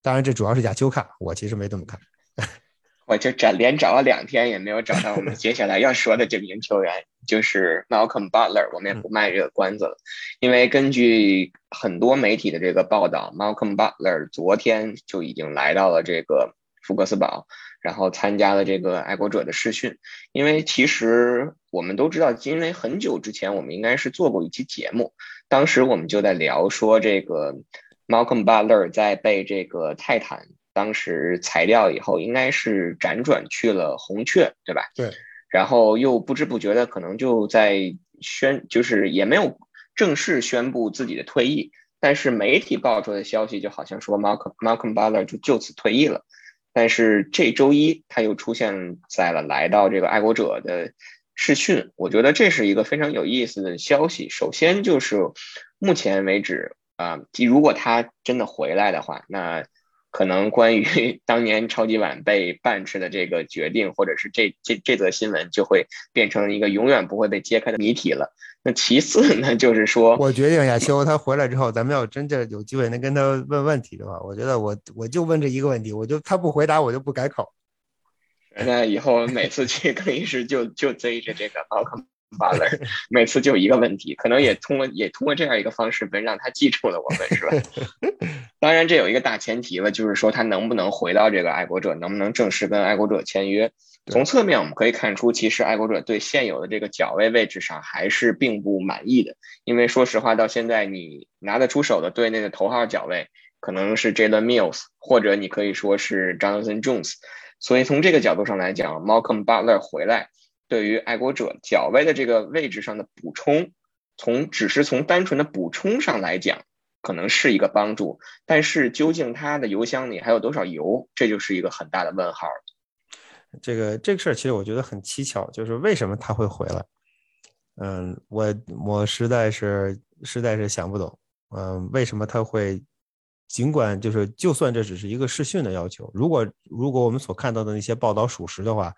当然，这主要是亚秋看，我其实没这么看。我就找连找了两天也没有找到我们接下来要说的这名球员，就是 Malcolm Butler。我们也不卖这个关子了，因为根据很多媒体的这个报道，Malcolm Butler 昨天就已经来到了这个福克斯堡。然后参加了这个爱国者的试训。因为其实我们都知道，因为很久之前我们应该是做过一期节目，当时我们就在聊说这个 Malcolm Butler 在被这个泰坦当时裁掉以后，应该是辗转去了红雀，对吧？对。然后又不知不觉的可能就在宣，就是也没有正式宣布自己的退役，但是媒体爆出的消息就好像说 Malcolm Malcolm Butler 就就此退役了。但是这周一他又出现在了来到这个爱国者的试训，我觉得这是一个非常有意思的消息。首先就是目前为止啊，如果他真的回来的话，那。可能关于 当年超级碗被办斥的这个决定，或者是这这这则新闻，就会变成一个永远不会被揭开的谜题了。那其次呢，就是说，我决定亚修他回来之后，咱们要真正有机会能跟他问问题的话，我觉得我我就问这一个问题，我就他不回答，我就不改口。那以后每次去更衣室就就 追着这个奥克。巴勒每次就一个问题，可能也通过也通过这样一个方式，能让他记住了我们，是吧？当然，这有一个大前提了，就是说他能不能回到这个爱国者，能不能正式跟爱国者签约？从侧面我们可以看出，其实爱国者对现有的这个角位位置上还是并不满意的，因为说实话，到现在你拿得出手的队内的头号角位可能是 Jalen Mills，或者你可以说是 Jonathan Jones，所以从这个角度上来讲，Malcolm Butler 回来。对于爱国者脚位的这个位置上的补充，从只是从单纯的补充上来讲，可能是一个帮助，但是究竟他的油箱里还有多少油，这就是一个很大的问号。这个这个事儿其实我觉得很蹊跷，就是为什么他会回来？嗯，我我实在是实在是想不懂。嗯，为什么他会？尽管就是就算这只是一个试训的要求，如果如果我们所看到的那些报道属实的话。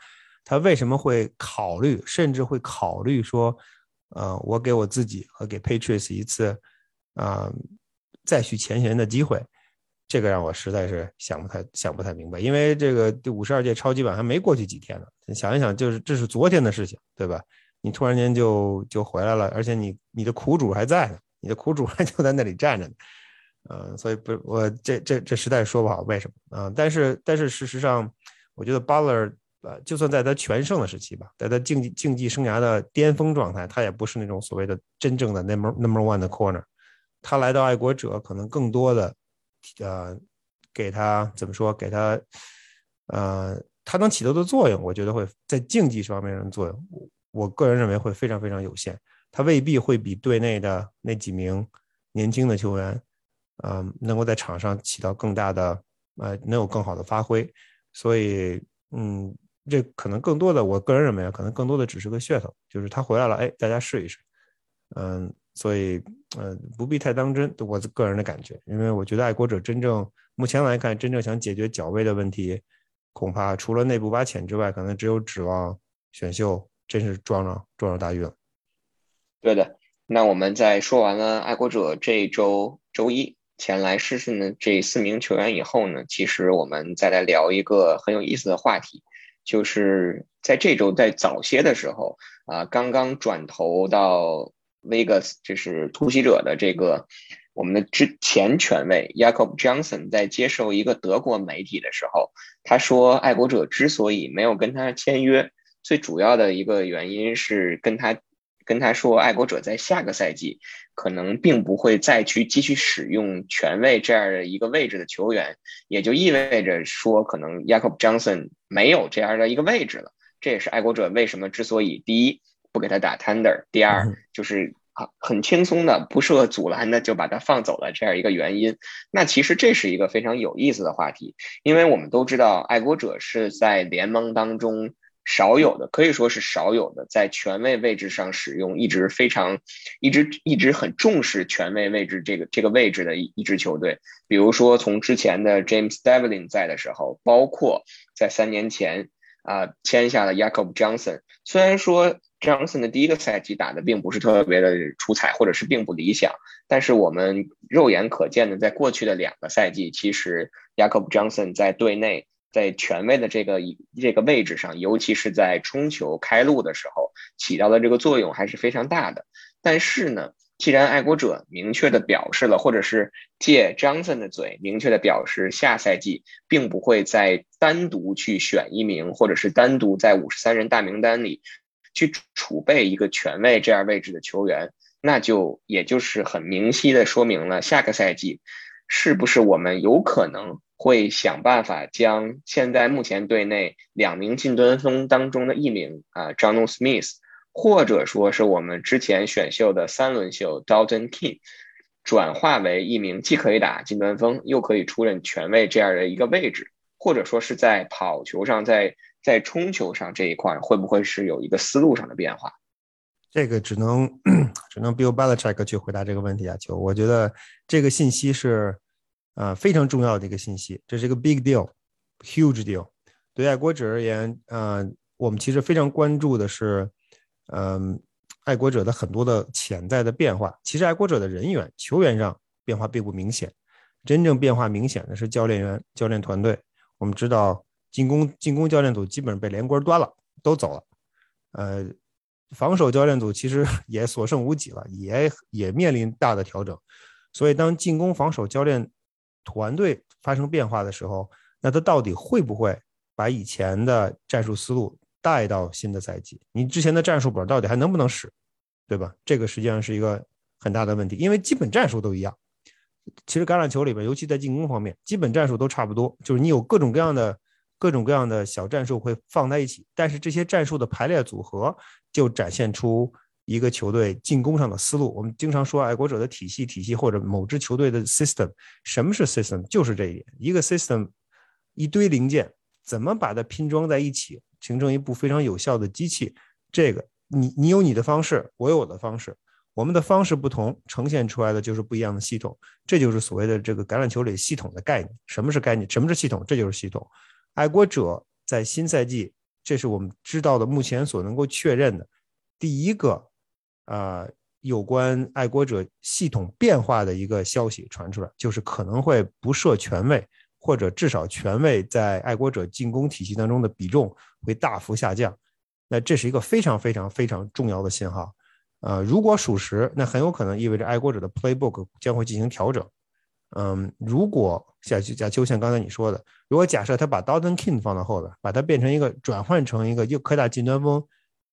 他为什么会考虑，甚至会考虑说，呃，我给我自己和给 Patriots 一次，啊，再续前缘的机会，这个让我实在是想不太想不太明白。因为这个第五十二届超级碗还没过去几天呢，你想一想，就是这是昨天的事情，对吧？你突然间就就回来了，而且你你的苦主还在呢，你的苦主还就在那里站着呢，嗯，所以不，我这这这实在说不好为什么啊？但是但是事实上，我觉得 Butler。呃，就算在他全盛的时期吧，在他竞技竞技生涯的巅峰状态，他也不是那种所谓的真正的 number number one 的 corner。他来到爱国者，可能更多的，呃，给他怎么说？给他，呃，他能起到的作用，我觉得会在竞技方面的作用，我个人认为会非常非常有限。他未必会比队内的那几名年轻的球员，嗯，能够在场上起到更大的，呃，能有更好的发挥。所以，嗯。这可能更多的，我个人认为啊，可能更多的只是个噱头，就是他回来了，哎，大家试一试，嗯，所以，嗯，不必太当真，我个人的感觉，因为我觉得爱国者真正目前来看，真正想解决脚位的问题，恐怕除了内部挖潜之外，可能只有指望选秀真是撞上撞上大运了。对的，那我们在说完了爱国者这周周一前来试训的这四名球员以后呢，其实我们再来聊一个很有意思的话题。就是在这周在早些的时候啊，刚刚转投到 Vegas，就是突袭者的这个我们的之前权威 Jacob Johnson 在接受一个德国媒体的时候，他说，爱国者之所以没有跟他签约，最主要的一个原因是跟他。跟他说，爱国者在下个赛季可能并不会再去继续使用权位这样的一个位置的球员，也就意味着说，可能 Jacob Johnson 没有这样的一个位置了。这也是爱国者为什么之所以第一不给他打 tender，第二就是啊很轻松的不设阻拦的就把他放走了这样一个原因。那其实这是一个非常有意思的话题，因为我们都知道爱国者是在联盟当中。少有的可以说是少有的，在权位位置上使用一直非常，一直一直很重视权位位置这个这个位置的一一支球队。比如说，从之前的 James Devlin 在的时候，包括在三年前啊签下了 Jacob Johnson。虽然说 Johnson 的第一个赛季打的并不是特别的出彩，或者是并不理想，但是我们肉眼可见的，在过去的两个赛季，其实 Jacob Johnson 在队内。在权威的这个这个位置上，尤其是在冲球开路的时候，起到的这个作用还是非常大的。但是呢，既然爱国者明确的表示了，或者是借 Johnson 的嘴明确的表示，下赛季并不会再单独去选一名，或者是单独在五十三人大名单里去储备一个权威这样位置的球员，那就也就是很明晰的说明了下个赛季是不是我们有可能会想办法将现在目前队内两名近端锋当中的一名啊 j o h n Smith。或者说是我们之前选秀的三轮秀 Dalton King 转化为一名既可以打近端锋又可以出任权位这样的一个位置，或者说是在跑球上，在在冲球上这一块会不会是有一个思路上的变化？这个只能 只能 Bill Belichick 去回答这个问题啊，就我觉得这个信息是啊非常重要的一个信息，这是一个 big deal，huge deal。对爱国者而言，呃，我们其实非常关注的是。嗯，爱国者的很多的潜在的变化，其实爱国者的人员球员上变化并不明显，真正变化明显的是教练员、教练团队。我们知道进攻进攻教练组基本上被连锅端了，都走了。呃，防守教练组其实也所剩无几了，也也面临大的调整。所以当进攻防守教练团队发生变化的时候，那他到底会不会把以前的战术思路？带到新的赛季，你之前的战术本到底还能不能使，对吧？这个实际上是一个很大的问题，因为基本战术都一样。其实橄榄球里边，尤其在进攻方面，基本战术都差不多，就是你有各种各样的、各种各样的小战术会放在一起，但是这些战术的排列组合就展现出一个球队进攻上的思路。我们经常说爱国者的体系、体系或者某支球队的 system，什么是 system？就是这一点，一个 system，一堆零件怎么把它拼装在一起？形成一部非常有效的机器，这个你你有你的方式，我有我的方式，我们的方式不同，呈现出来的就是不一样的系统。这就是所谓的这个橄榄球里系统的概念。什么是概念？什么是系统？这就是系统。爱国者在新赛季，这是我们知道的目前所能够确认的第一个啊有关爱国者系统变化的一个消息传出来，就是可能会不设权位。或者至少权位在爱国者进攻体系当中的比重会大幅下降，那这是一个非常非常非常重要的信号。呃，如果属实，那很有可能意味着爱国者的 playbook 将会进行调整。嗯，如果像贾秋像刚才你说的，如果假设他把 Dalton King 放到后边，把它变成一个转换成一个又科大近端锋、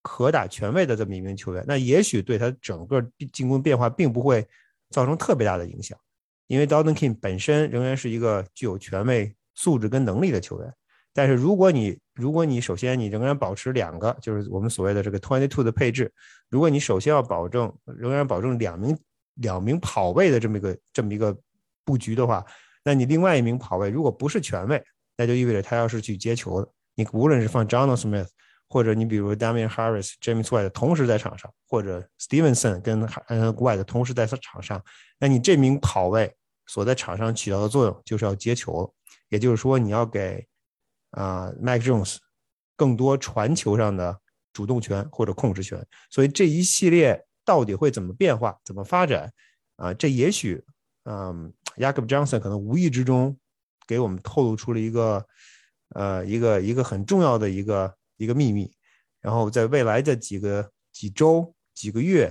可打全位的这么一名球员，那也许对他整个进攻变化并不会造成特别大的影响。因为 Dalton King 本身仍然是一个具有权威素质跟能力的球员，但是如果你如果你首先你仍然保持两个，就是我们所谓的这个 twenty two 的配置，如果你首先要保证仍然保证两名两名跑位的这么一个这么一个布局的话，那你另外一名跑位如果不是权位，那就意味着他要是去接球的，你无论是放 John Smith。或者你比如 Damian Harris、James White 同时在场上，或者 Stevenson 跟呃 White 同时在场上，那你这名跑位所在场上起到的作用就是要接球。也就是说，你要给啊 Mike Jones 更多传球上的主动权或者控制权。所以这一系列到底会怎么变化、怎么发展啊？这也许嗯 y a k o b Johnson 可能无意之中给我们透露出了一个呃一个一个很重要的一个。一个秘密，然后在未来的几个几周、几个月，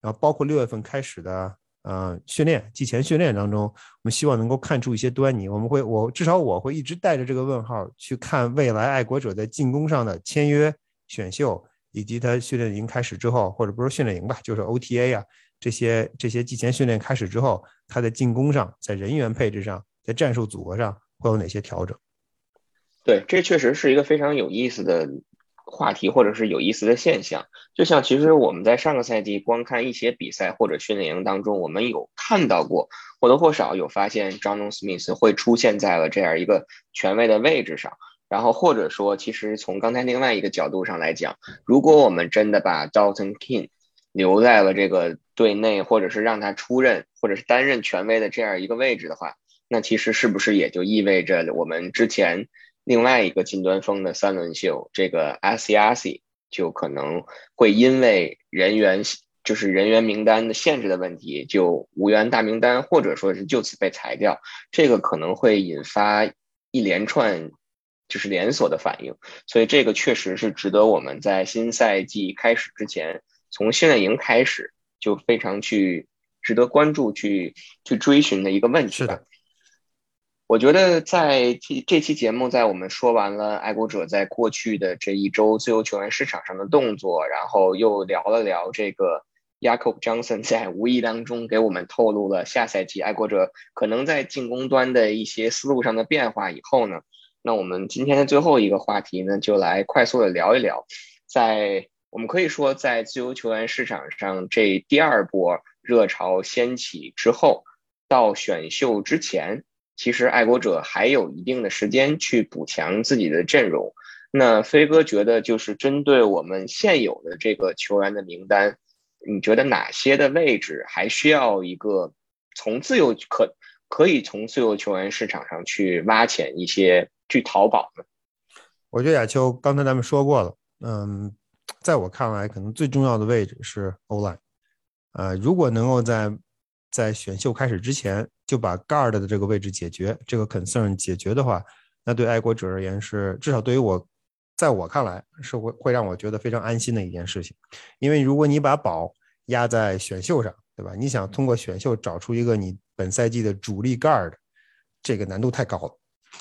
然后包括六月份开始的呃训练、季前训练当中，我们希望能够看出一些端倪。我们会，我至少我会一直带着这个问号去看未来爱国者在进攻上的签约、选秀，以及他训练营开始之后，或者不是训练营吧，就是 OTA 啊这些这些季前训练开始之后，他在进攻上、在人员配置上、在战术组合上会有哪些调整？对，这确实是一个非常有意思的话题，或者是有意思的现象。就像其实我们在上个赛季观看一些比赛或者训练营当中，我们有看到过或多或少有发现张东斯密斯会出现在了这样一个权威的位置上。然后或者说，其实从刚才另外一个角度上来讲，如果我们真的把 Dalton King 留在了这个队内，或者是让他出任或者是担任权威的这样一个位置的话，那其实是不是也就意味着我们之前？另外一个近端锋的三轮秀，这个 s i c 就可能会因为人员就是人员名单的限制的问题，就无缘大名单，或者说是就此被裁掉。这个可能会引发一连串就是连锁的反应，所以这个确实是值得我们在新赛季开始之前，从训练营开始就非常去值得关注、去去追寻的一个问题。是的。我觉得在这这期节目，在我们说完了爱国者在过去的这一周自由球员市场上的动作，然后又聊了聊这个 Jacob Johnson 在无意当中给我们透露了下赛季爱国者可能在进攻端的一些思路上的变化以后呢，那我们今天的最后一个话题呢，就来快速的聊一聊，在我们可以说在自由球员市场上这第二波热潮掀起之后，到选秀之前。其实爱国者还有一定的时间去补强自己的阵容。那飞哥觉得，就是针对我们现有的这个球员的名单，你觉得哪些的位置还需要一个从自由可可以从自由球员市场上去挖潜一些去淘宝呢？我觉得亚秋刚才咱们说过了，嗯，在我看来，可能最重要的位置是欧莱。呃，如果能够在在选秀开始之前。就把 guard 的这个位置解决，这个 concern 解决的话，那对爱国者而言是至少对于我，在我看来是会会让我觉得非常安心的一件事情。因为如果你把宝压在选秀上，对吧？你想通过选秀找出一个你本赛季的主力 guard，这个难度太高了。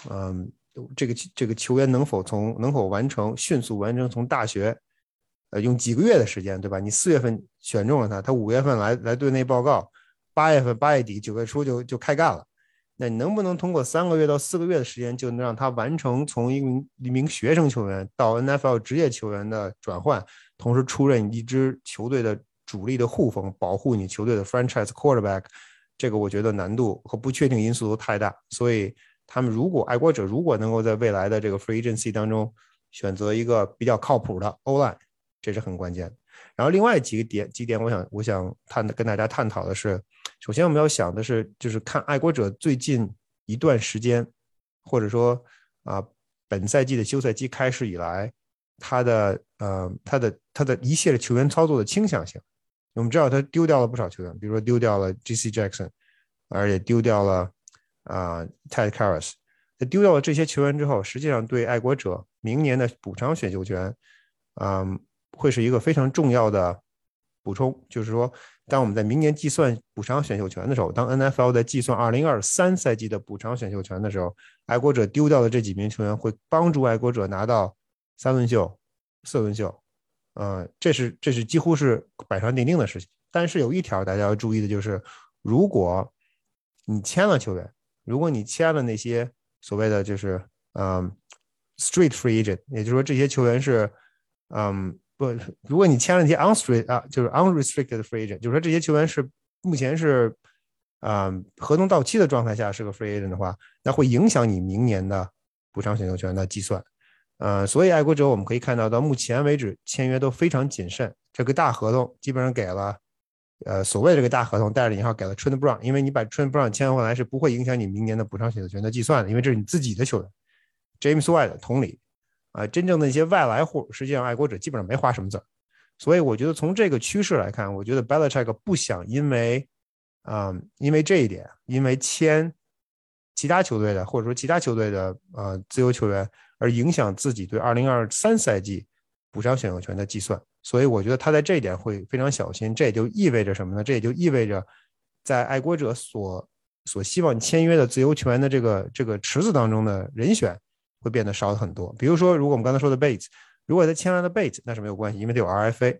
嗯，这个这个球员能否从能否完成迅速完成从大学，呃，用几个月的时间，对吧？你四月份选中了他，他五月份来来队内报告。八月份、八月底、九月初就就开干了。那你能不能通过三个月到四个月的时间，就能让他完成从一名一名学生球员到 NFL 职业球员的转换，同时出任一支球队的主力的护锋，保护你球队的 franchise quarterback？这个我觉得难度和不确定因素都太大。所以他们如果爱国者如果能够在未来的这个 free agency 当中选择一个比较靠谱的 O line，这是很关键的。然后另外几个点几点，我想我想探跟大家探讨的是。首先，我们要想的是，就是看爱国者最近一段时间，或者说啊，本赛季的休赛期开始以来，他的呃，他的他的一系列球员操作的倾向性。我们知道他丢掉了不少球员，比如说丢掉了 J.C. Jackson，而且丢掉了啊 Ted Karras。他丢掉了这些球员之后，实际上对爱国者明年的补偿选秀权，嗯，会是一个非常重要的补充，就是说。当我们在明年计算补偿选秀权的时候，当 NFL 在计算2023赛季的补偿选秀权的时候，爱国者丢掉的这几名球员会帮助爱国者拿到三轮秀、四轮秀，呃，这是这是几乎是板上钉钉的事情。但是有一条大家要注意的就是，如果你签了球员，如果你签了那些所谓的就是嗯 street free agent，也就是说这些球员是嗯。不，如果你签了一些 unstreet 啊，就是 unrestricted free agent，就是说这些球员是目前是啊合同到期的状态下是个 free agent 的话，那会影响你明年的补偿选秀权的计算。呃，所以爱国者我们可以看到，到目前为止签约都非常谨慎。这个大合同基本上给了，呃，所谓这个大合同带着引号给了 Trent Brown，因为你把 Trent Brown 签回来是不会影响你明年的补偿选秀权的计算的，因为这是你自己的球员。James White 同理。啊，真正的一些外来户，实际上爱国者基本上没花什么字儿，所以我觉得从这个趋势来看，我觉得 Belichick 不想因为，啊，因为这一点，因为签其他球队的或者说其他球队的呃自由球员而影响自己对2023赛季补偿选秀权的计算，所以我觉得他在这一点会非常小心。这也就意味着什么呢？这也就意味着，在爱国者所所希望签约的自由球员的这个这个池子当中的人选。会变得少很多。比如说，如果我们刚才说的 Bates，如果他签了的贝兹那是没有关系，因为他有 RFA，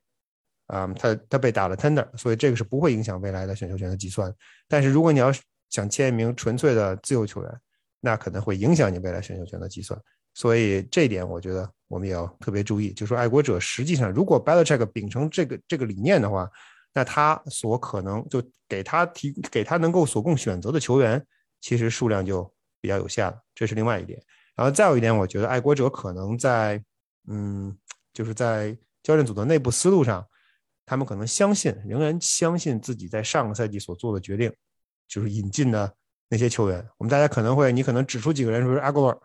啊，他他被打了 Tender，所以这个是不会影响未来的选秀权的计算。但是如果你要想签一名纯粹的自由球员，那可能会影响你未来选秀权的计算。所以这一点，我觉得我们也要特别注意。就说，爱国者实际上，如果 Belichick 秉承这个这个理念的话，那他所可能就给他提给他能够所供选择的球员，其实数量就比较有限了。这是另外一点。然后再有一点，我觉得爱国者可能在，嗯，就是在教练组的内部思路上，他们可能相信，仍然相信自己在上个赛季所做的决定，就是引进的那些球员。我们大家可能会，你可能指出几个人，说阿戈尔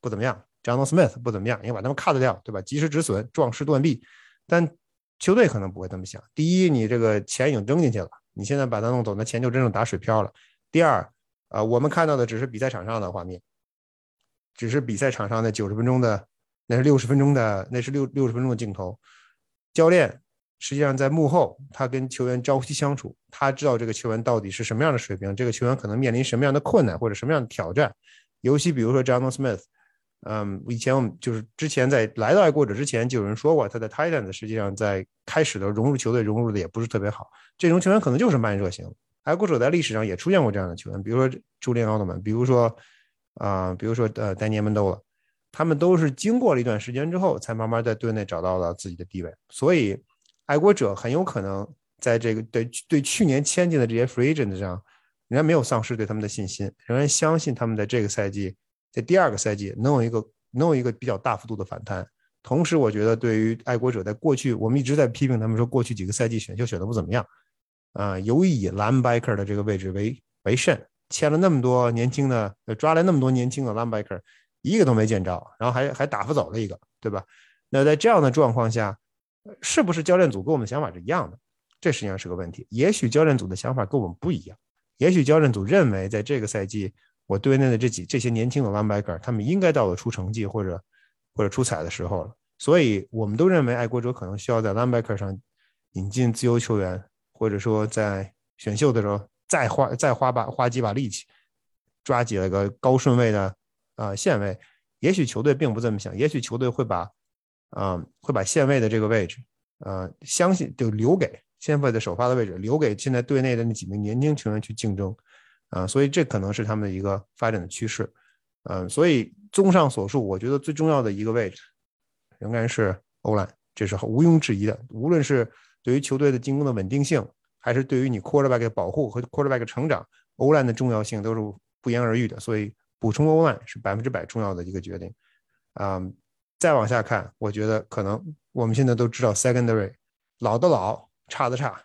不怎么样，John Smith 不怎么样，你把他们 cut 掉，对吧？及时止损，壮士断臂。但球队可能不会这么想。第一，你这个钱已经扔进去了，你现在把他弄走，那钱就真正打水漂了。第二，呃，我们看到的只是比赛场上的画面。只是比赛场上的九十分钟的，那是六十分钟的，那是六六十分钟的镜头。教练实际上在幕后，他跟球员朝夕相处，他知道这个球员到底是什么样的水平，这个球员可能面临什么样的困难或者什么样的挑战。尤其比如说 Jonathan Smith，嗯，以前我们就是之前在来到爱国者之前就有人说过，他的 Titans 实际上在开始的融入球队融入的也不是特别好，这种球员可能就是慢热型。爱国者在历史上也出现过这样的球员，比如说朱利安奥特曼，比如说啊，比如说呃丹尼尔门多了，他们都是经过了一段时间之后，才慢慢在队内找到了自己的地位，所以。爱国者很有可能在这个对对去年签进的这些 free agent 上，仍然没有丧失对他们的信心，仍然相信他们在这个赛季，在第二个赛季能有一个能有一个比较大幅度的反弹。同时，我觉得对于爱国者在过去，我们一直在批评他们说过去几个赛季选秀选的不怎么样，啊，尤以 linebacker 的这个位置为为甚，签了那么多年轻的，抓来那么多年轻的 linebacker，一个都没见着，然后还还打发走了一个，对吧？那在这样的状况下。是不是教练组跟我们的想法是一样的？这实际上是个问题。也许教练组的想法跟我们不一样。也许教练组认为，在这个赛季，我队内的这几这些年轻的 linebacker，他们应该到了出成绩或者或者出彩的时候了。所以，我们都认为爱国者可能需要在 linebacker 上引进自由球员，或者说在选秀的时候再花再花把花几把力气，抓几个高顺位的啊线位。也许球队并不这么想，也许球队会把。啊，会把线位的这个位置，呃，相信就留给线位的首发的位置，留给现在队内的那几名年轻球员去竞争，啊，所以这可能是他们的一个发展的趋势，嗯，所以综上所述，我觉得最重要的一个位置仍然是欧兰，这是毋庸置疑的。无论是对于球队的进攻的稳定性，还是对于你 quarterback 的保护和 quarterback 成长，欧兰的重要性都是不言而喻的。所以补充欧兰是百分之百重要的一个决定，啊。再往下看，我觉得可能我们现在都知道，secondary 老的老，差的差，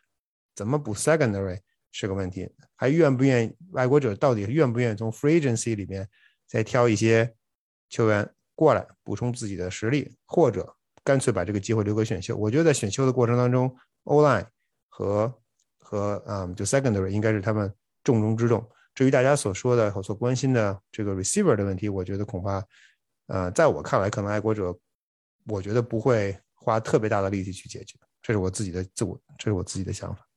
怎么补 secondary 是个问题。还愿不愿意？爱国者到底愿不愿意从 free agency 里面再挑一些球员过来补充自己的实力，或者干脆把这个机会留给选秀？我觉得在选秀的过程当中，O line 和和嗯，就 secondary 应该是他们重中之重。至于大家所说的和所关心的这个 receiver 的问题，我觉得恐怕。呃，在我看来，可能爱国者，我觉得不会花特别大的力气去解决，这是我自己的自我，这是我自己的想法。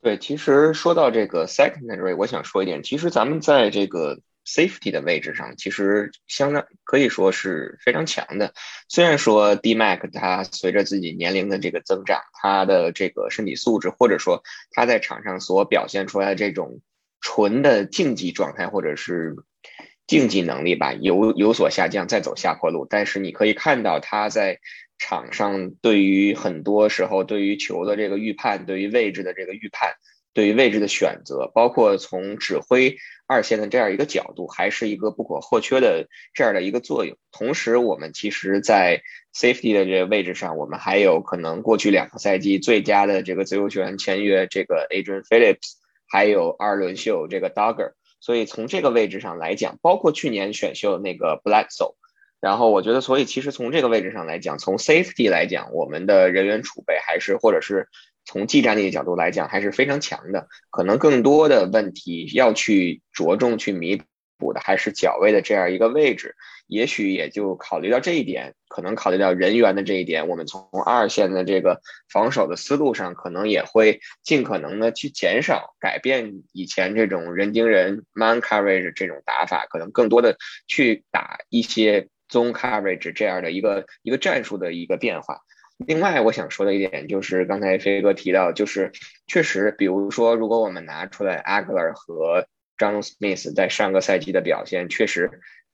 对，其实说到这个 secondary，我想说一点，其实咱们在这个 safety 的位置上，其实相当可以说是非常强的。虽然说 D Mac 他随着自己年龄的这个增长，他的这个身体素质，或者说他在场上所表现出来的这种纯的竞技状态，或者是。竞技能力吧有有所下降，再走下坡路。但是你可以看到他在场上对于很多时候对于球的这个预判，对于位置的这个预判，对于位置的选择，包括从指挥二线的这样一个角度，还是一个不可或缺的这样的一个作用。同时，我们其实，在 safety 的这个位置上，我们还有可能过去两个赛季最佳的这个自由球员签约，这个 Adrian Phillips，还有二轮秀这个 Dogger。所以从这个位置上来讲，包括去年选秀那个 Blackso，然后我觉得，所以其实从这个位置上来讲，从 safety 来讲，我们的人员储备还是或者是从技战力的角度来讲还是非常强的。可能更多的问题要去着重去弥补的还是脚位的这样一个位置。也许也就考虑到这一点，可能考虑到人员的这一点，我们从二线的这个防守的思路上，可能也会尽可能的去减少改变以前这种人盯人 man coverage 这种打法，可能更多的去打一些 zone coverage 这样的一个一个战术的一个变化。另外，我想说的一点就是，刚才飞哥提到，就是确实，比如说，如果我们拿出来 a g l e r 和 John Smith 在上个赛季的表现，确实。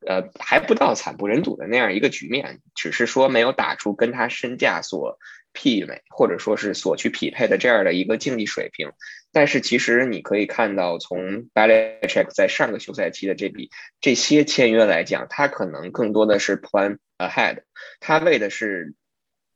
呃，还不到惨不忍睹的那样一个局面，只是说没有打出跟他身价所媲美，或者说是所去匹配的这样的一个竞技水平。但是其实你可以看到，从 Belichick 在上个休赛期的这笔这些签约来讲，他可能更多的是 plan ahead，他为的是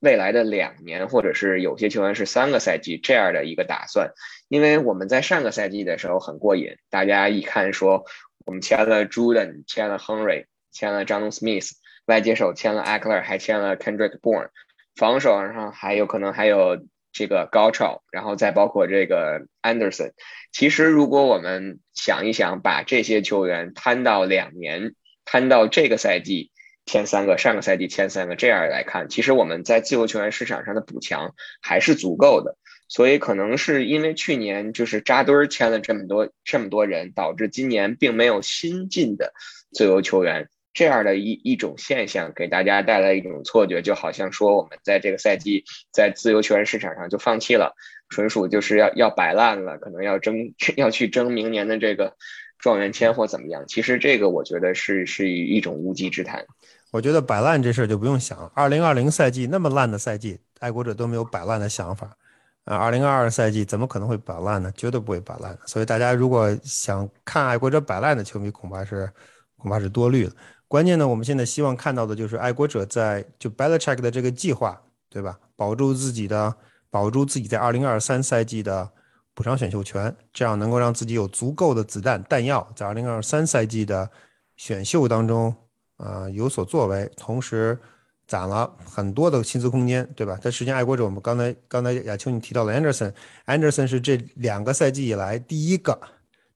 未来的两年，或者是有些球员是三个赛季这样的一个打算。因为我们在上个赛季的时候很过瘾，大家一看说。我们签了 Jordan，签了 Henry，签了 John Smith，外接手签了 Eckler，还签了 Kendrick Bourne，防守上还有可能还有这个高超，然后再包括这个 Anderson。其实如果我们想一想，把这些球员摊到两年，摊到这个赛季，前三个，上个赛季前三个，这样来看，其实我们在自由球员市场上的补强还是足够的。所以可能是因为去年就是扎堆儿签了这么多这么多人，导致今年并没有新进的自由球员，这样的一一种现象给大家带来一种错觉，就好像说我们在这个赛季在自由球员市场上就放弃了，纯属就是要要摆烂了，可能要争 要去争明年的这个状元签或怎么样。其实这个我觉得是是一种无稽之谈。我觉得摆烂这事儿就不用想，二零二零赛季那么烂的赛季，爱国者都没有摆烂的想法。啊，二零二二赛季怎么可能会摆烂呢？绝对不会摆烂。所以大家如果想看爱国者摆烂的球迷，恐怕是恐怕是多虑了。关键呢，我们现在希望看到的就是爱国者在就 Belichick 的这个计划，对吧？保住自己的，保住自己在二零二三赛季的补偿选秀权，这样能够让自己有足够的子弹弹药，在二零二三赛季的选秀当中，呃，有所作为，同时。攒了很多的薪资空间，对吧？但实际上，爱国者我们刚才刚才亚秋你提到了 Anderson，Anderson 是这两个赛季以来第一个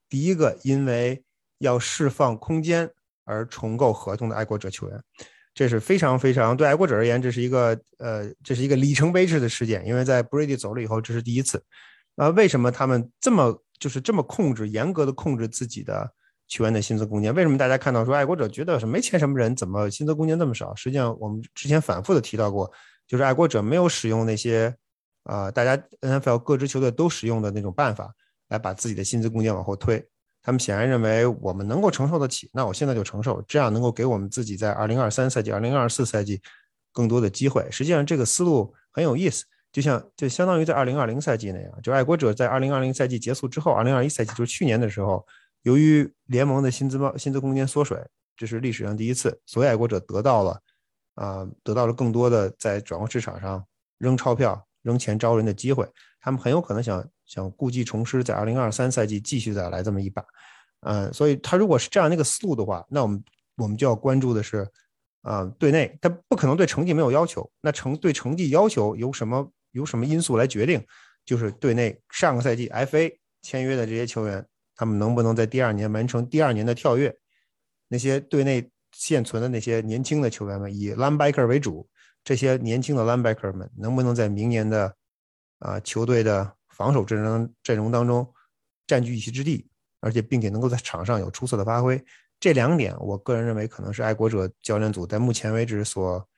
第一个因为要释放空间而重构合同的爱国者球员，这是非常非常对爱国者而言，这是一个呃，这是一个里程碑式的事件，因为在 Brady 走了以后，这是第一次。啊，为什么他们这么就是这么控制，严格的控制自己的？球员的薪资空间，为什么大家看到说爱国者觉得是没签什么人，怎么薪资空间这么少？实际上，我们之前反复的提到过，就是爱国者没有使用那些啊，大家 NFL 各支球队都使用的那种办法来把自己的薪资空间往后推。他们显然认为我们能够承受得起，那我现在就承受，这样能够给我们自己在2023赛季、2024赛季更多的机会。实际上，这个思路很有意思，就像就相当于在2020赛季那样，就爱国者在2020赛季结束之后，2021赛季就是去年的时候。由于联盟的薪资包薪资空间缩水，这是历史上第一次，所以爱国者得到了啊，得到了更多的在转会市场上扔钞票、扔钱招人的机会。他们很有可能想想故技重施，在二零二三赛季继续再来这么一把。嗯，所以他如果是这样的一个思路的话，那我们我们就要关注的是，啊，队内他不可能对成绩没有要求，那成对成绩要求有什么有什么因素来决定？就是队内上个赛季 FA 签约的这些球员。他们能不能在第二年完成第二年的跳跃？那些队内现存的那些年轻的球员们，以 linebacker 为主，这些年轻的 linebacker 们能不能在明年的啊球队的防守阵容阵容当中占据一席之地，而且并且能够在场上有出色的发挥？这两点，我个人认为可能是爱国者教练组在目前为止所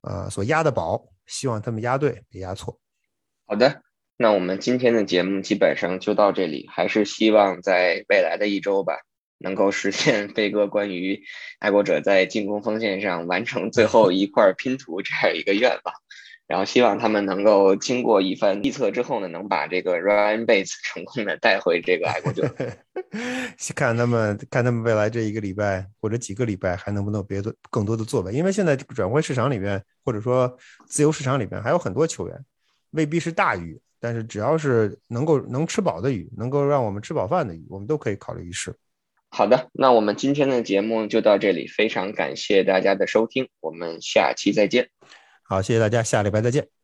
呃所压的宝，希望他们压对，别压错。好的。那我们今天的节目基本上就到这里，还是希望在未来的一周吧，能够实现飞哥关于爱国者在进攻锋线上完成最后一块拼图这样一个愿望。然后希望他们能够经过一番预测之后呢，能把这个 Ryan Bates 成功的带回这个爱国者。看他们看他们未来这一个礼拜或者几个礼拜还能不能别的更多的作为，因为现在转会市场里面或者说自由市场里面还有很多球员，未必是大鱼。但是只要是能够能吃饱的鱼，能够让我们吃饱饭的鱼，我们都可以考虑一试。好的，那我们今天的节目就到这里，非常感谢大家的收听，我们下期再见。好，谢谢大家，下礼拜再见。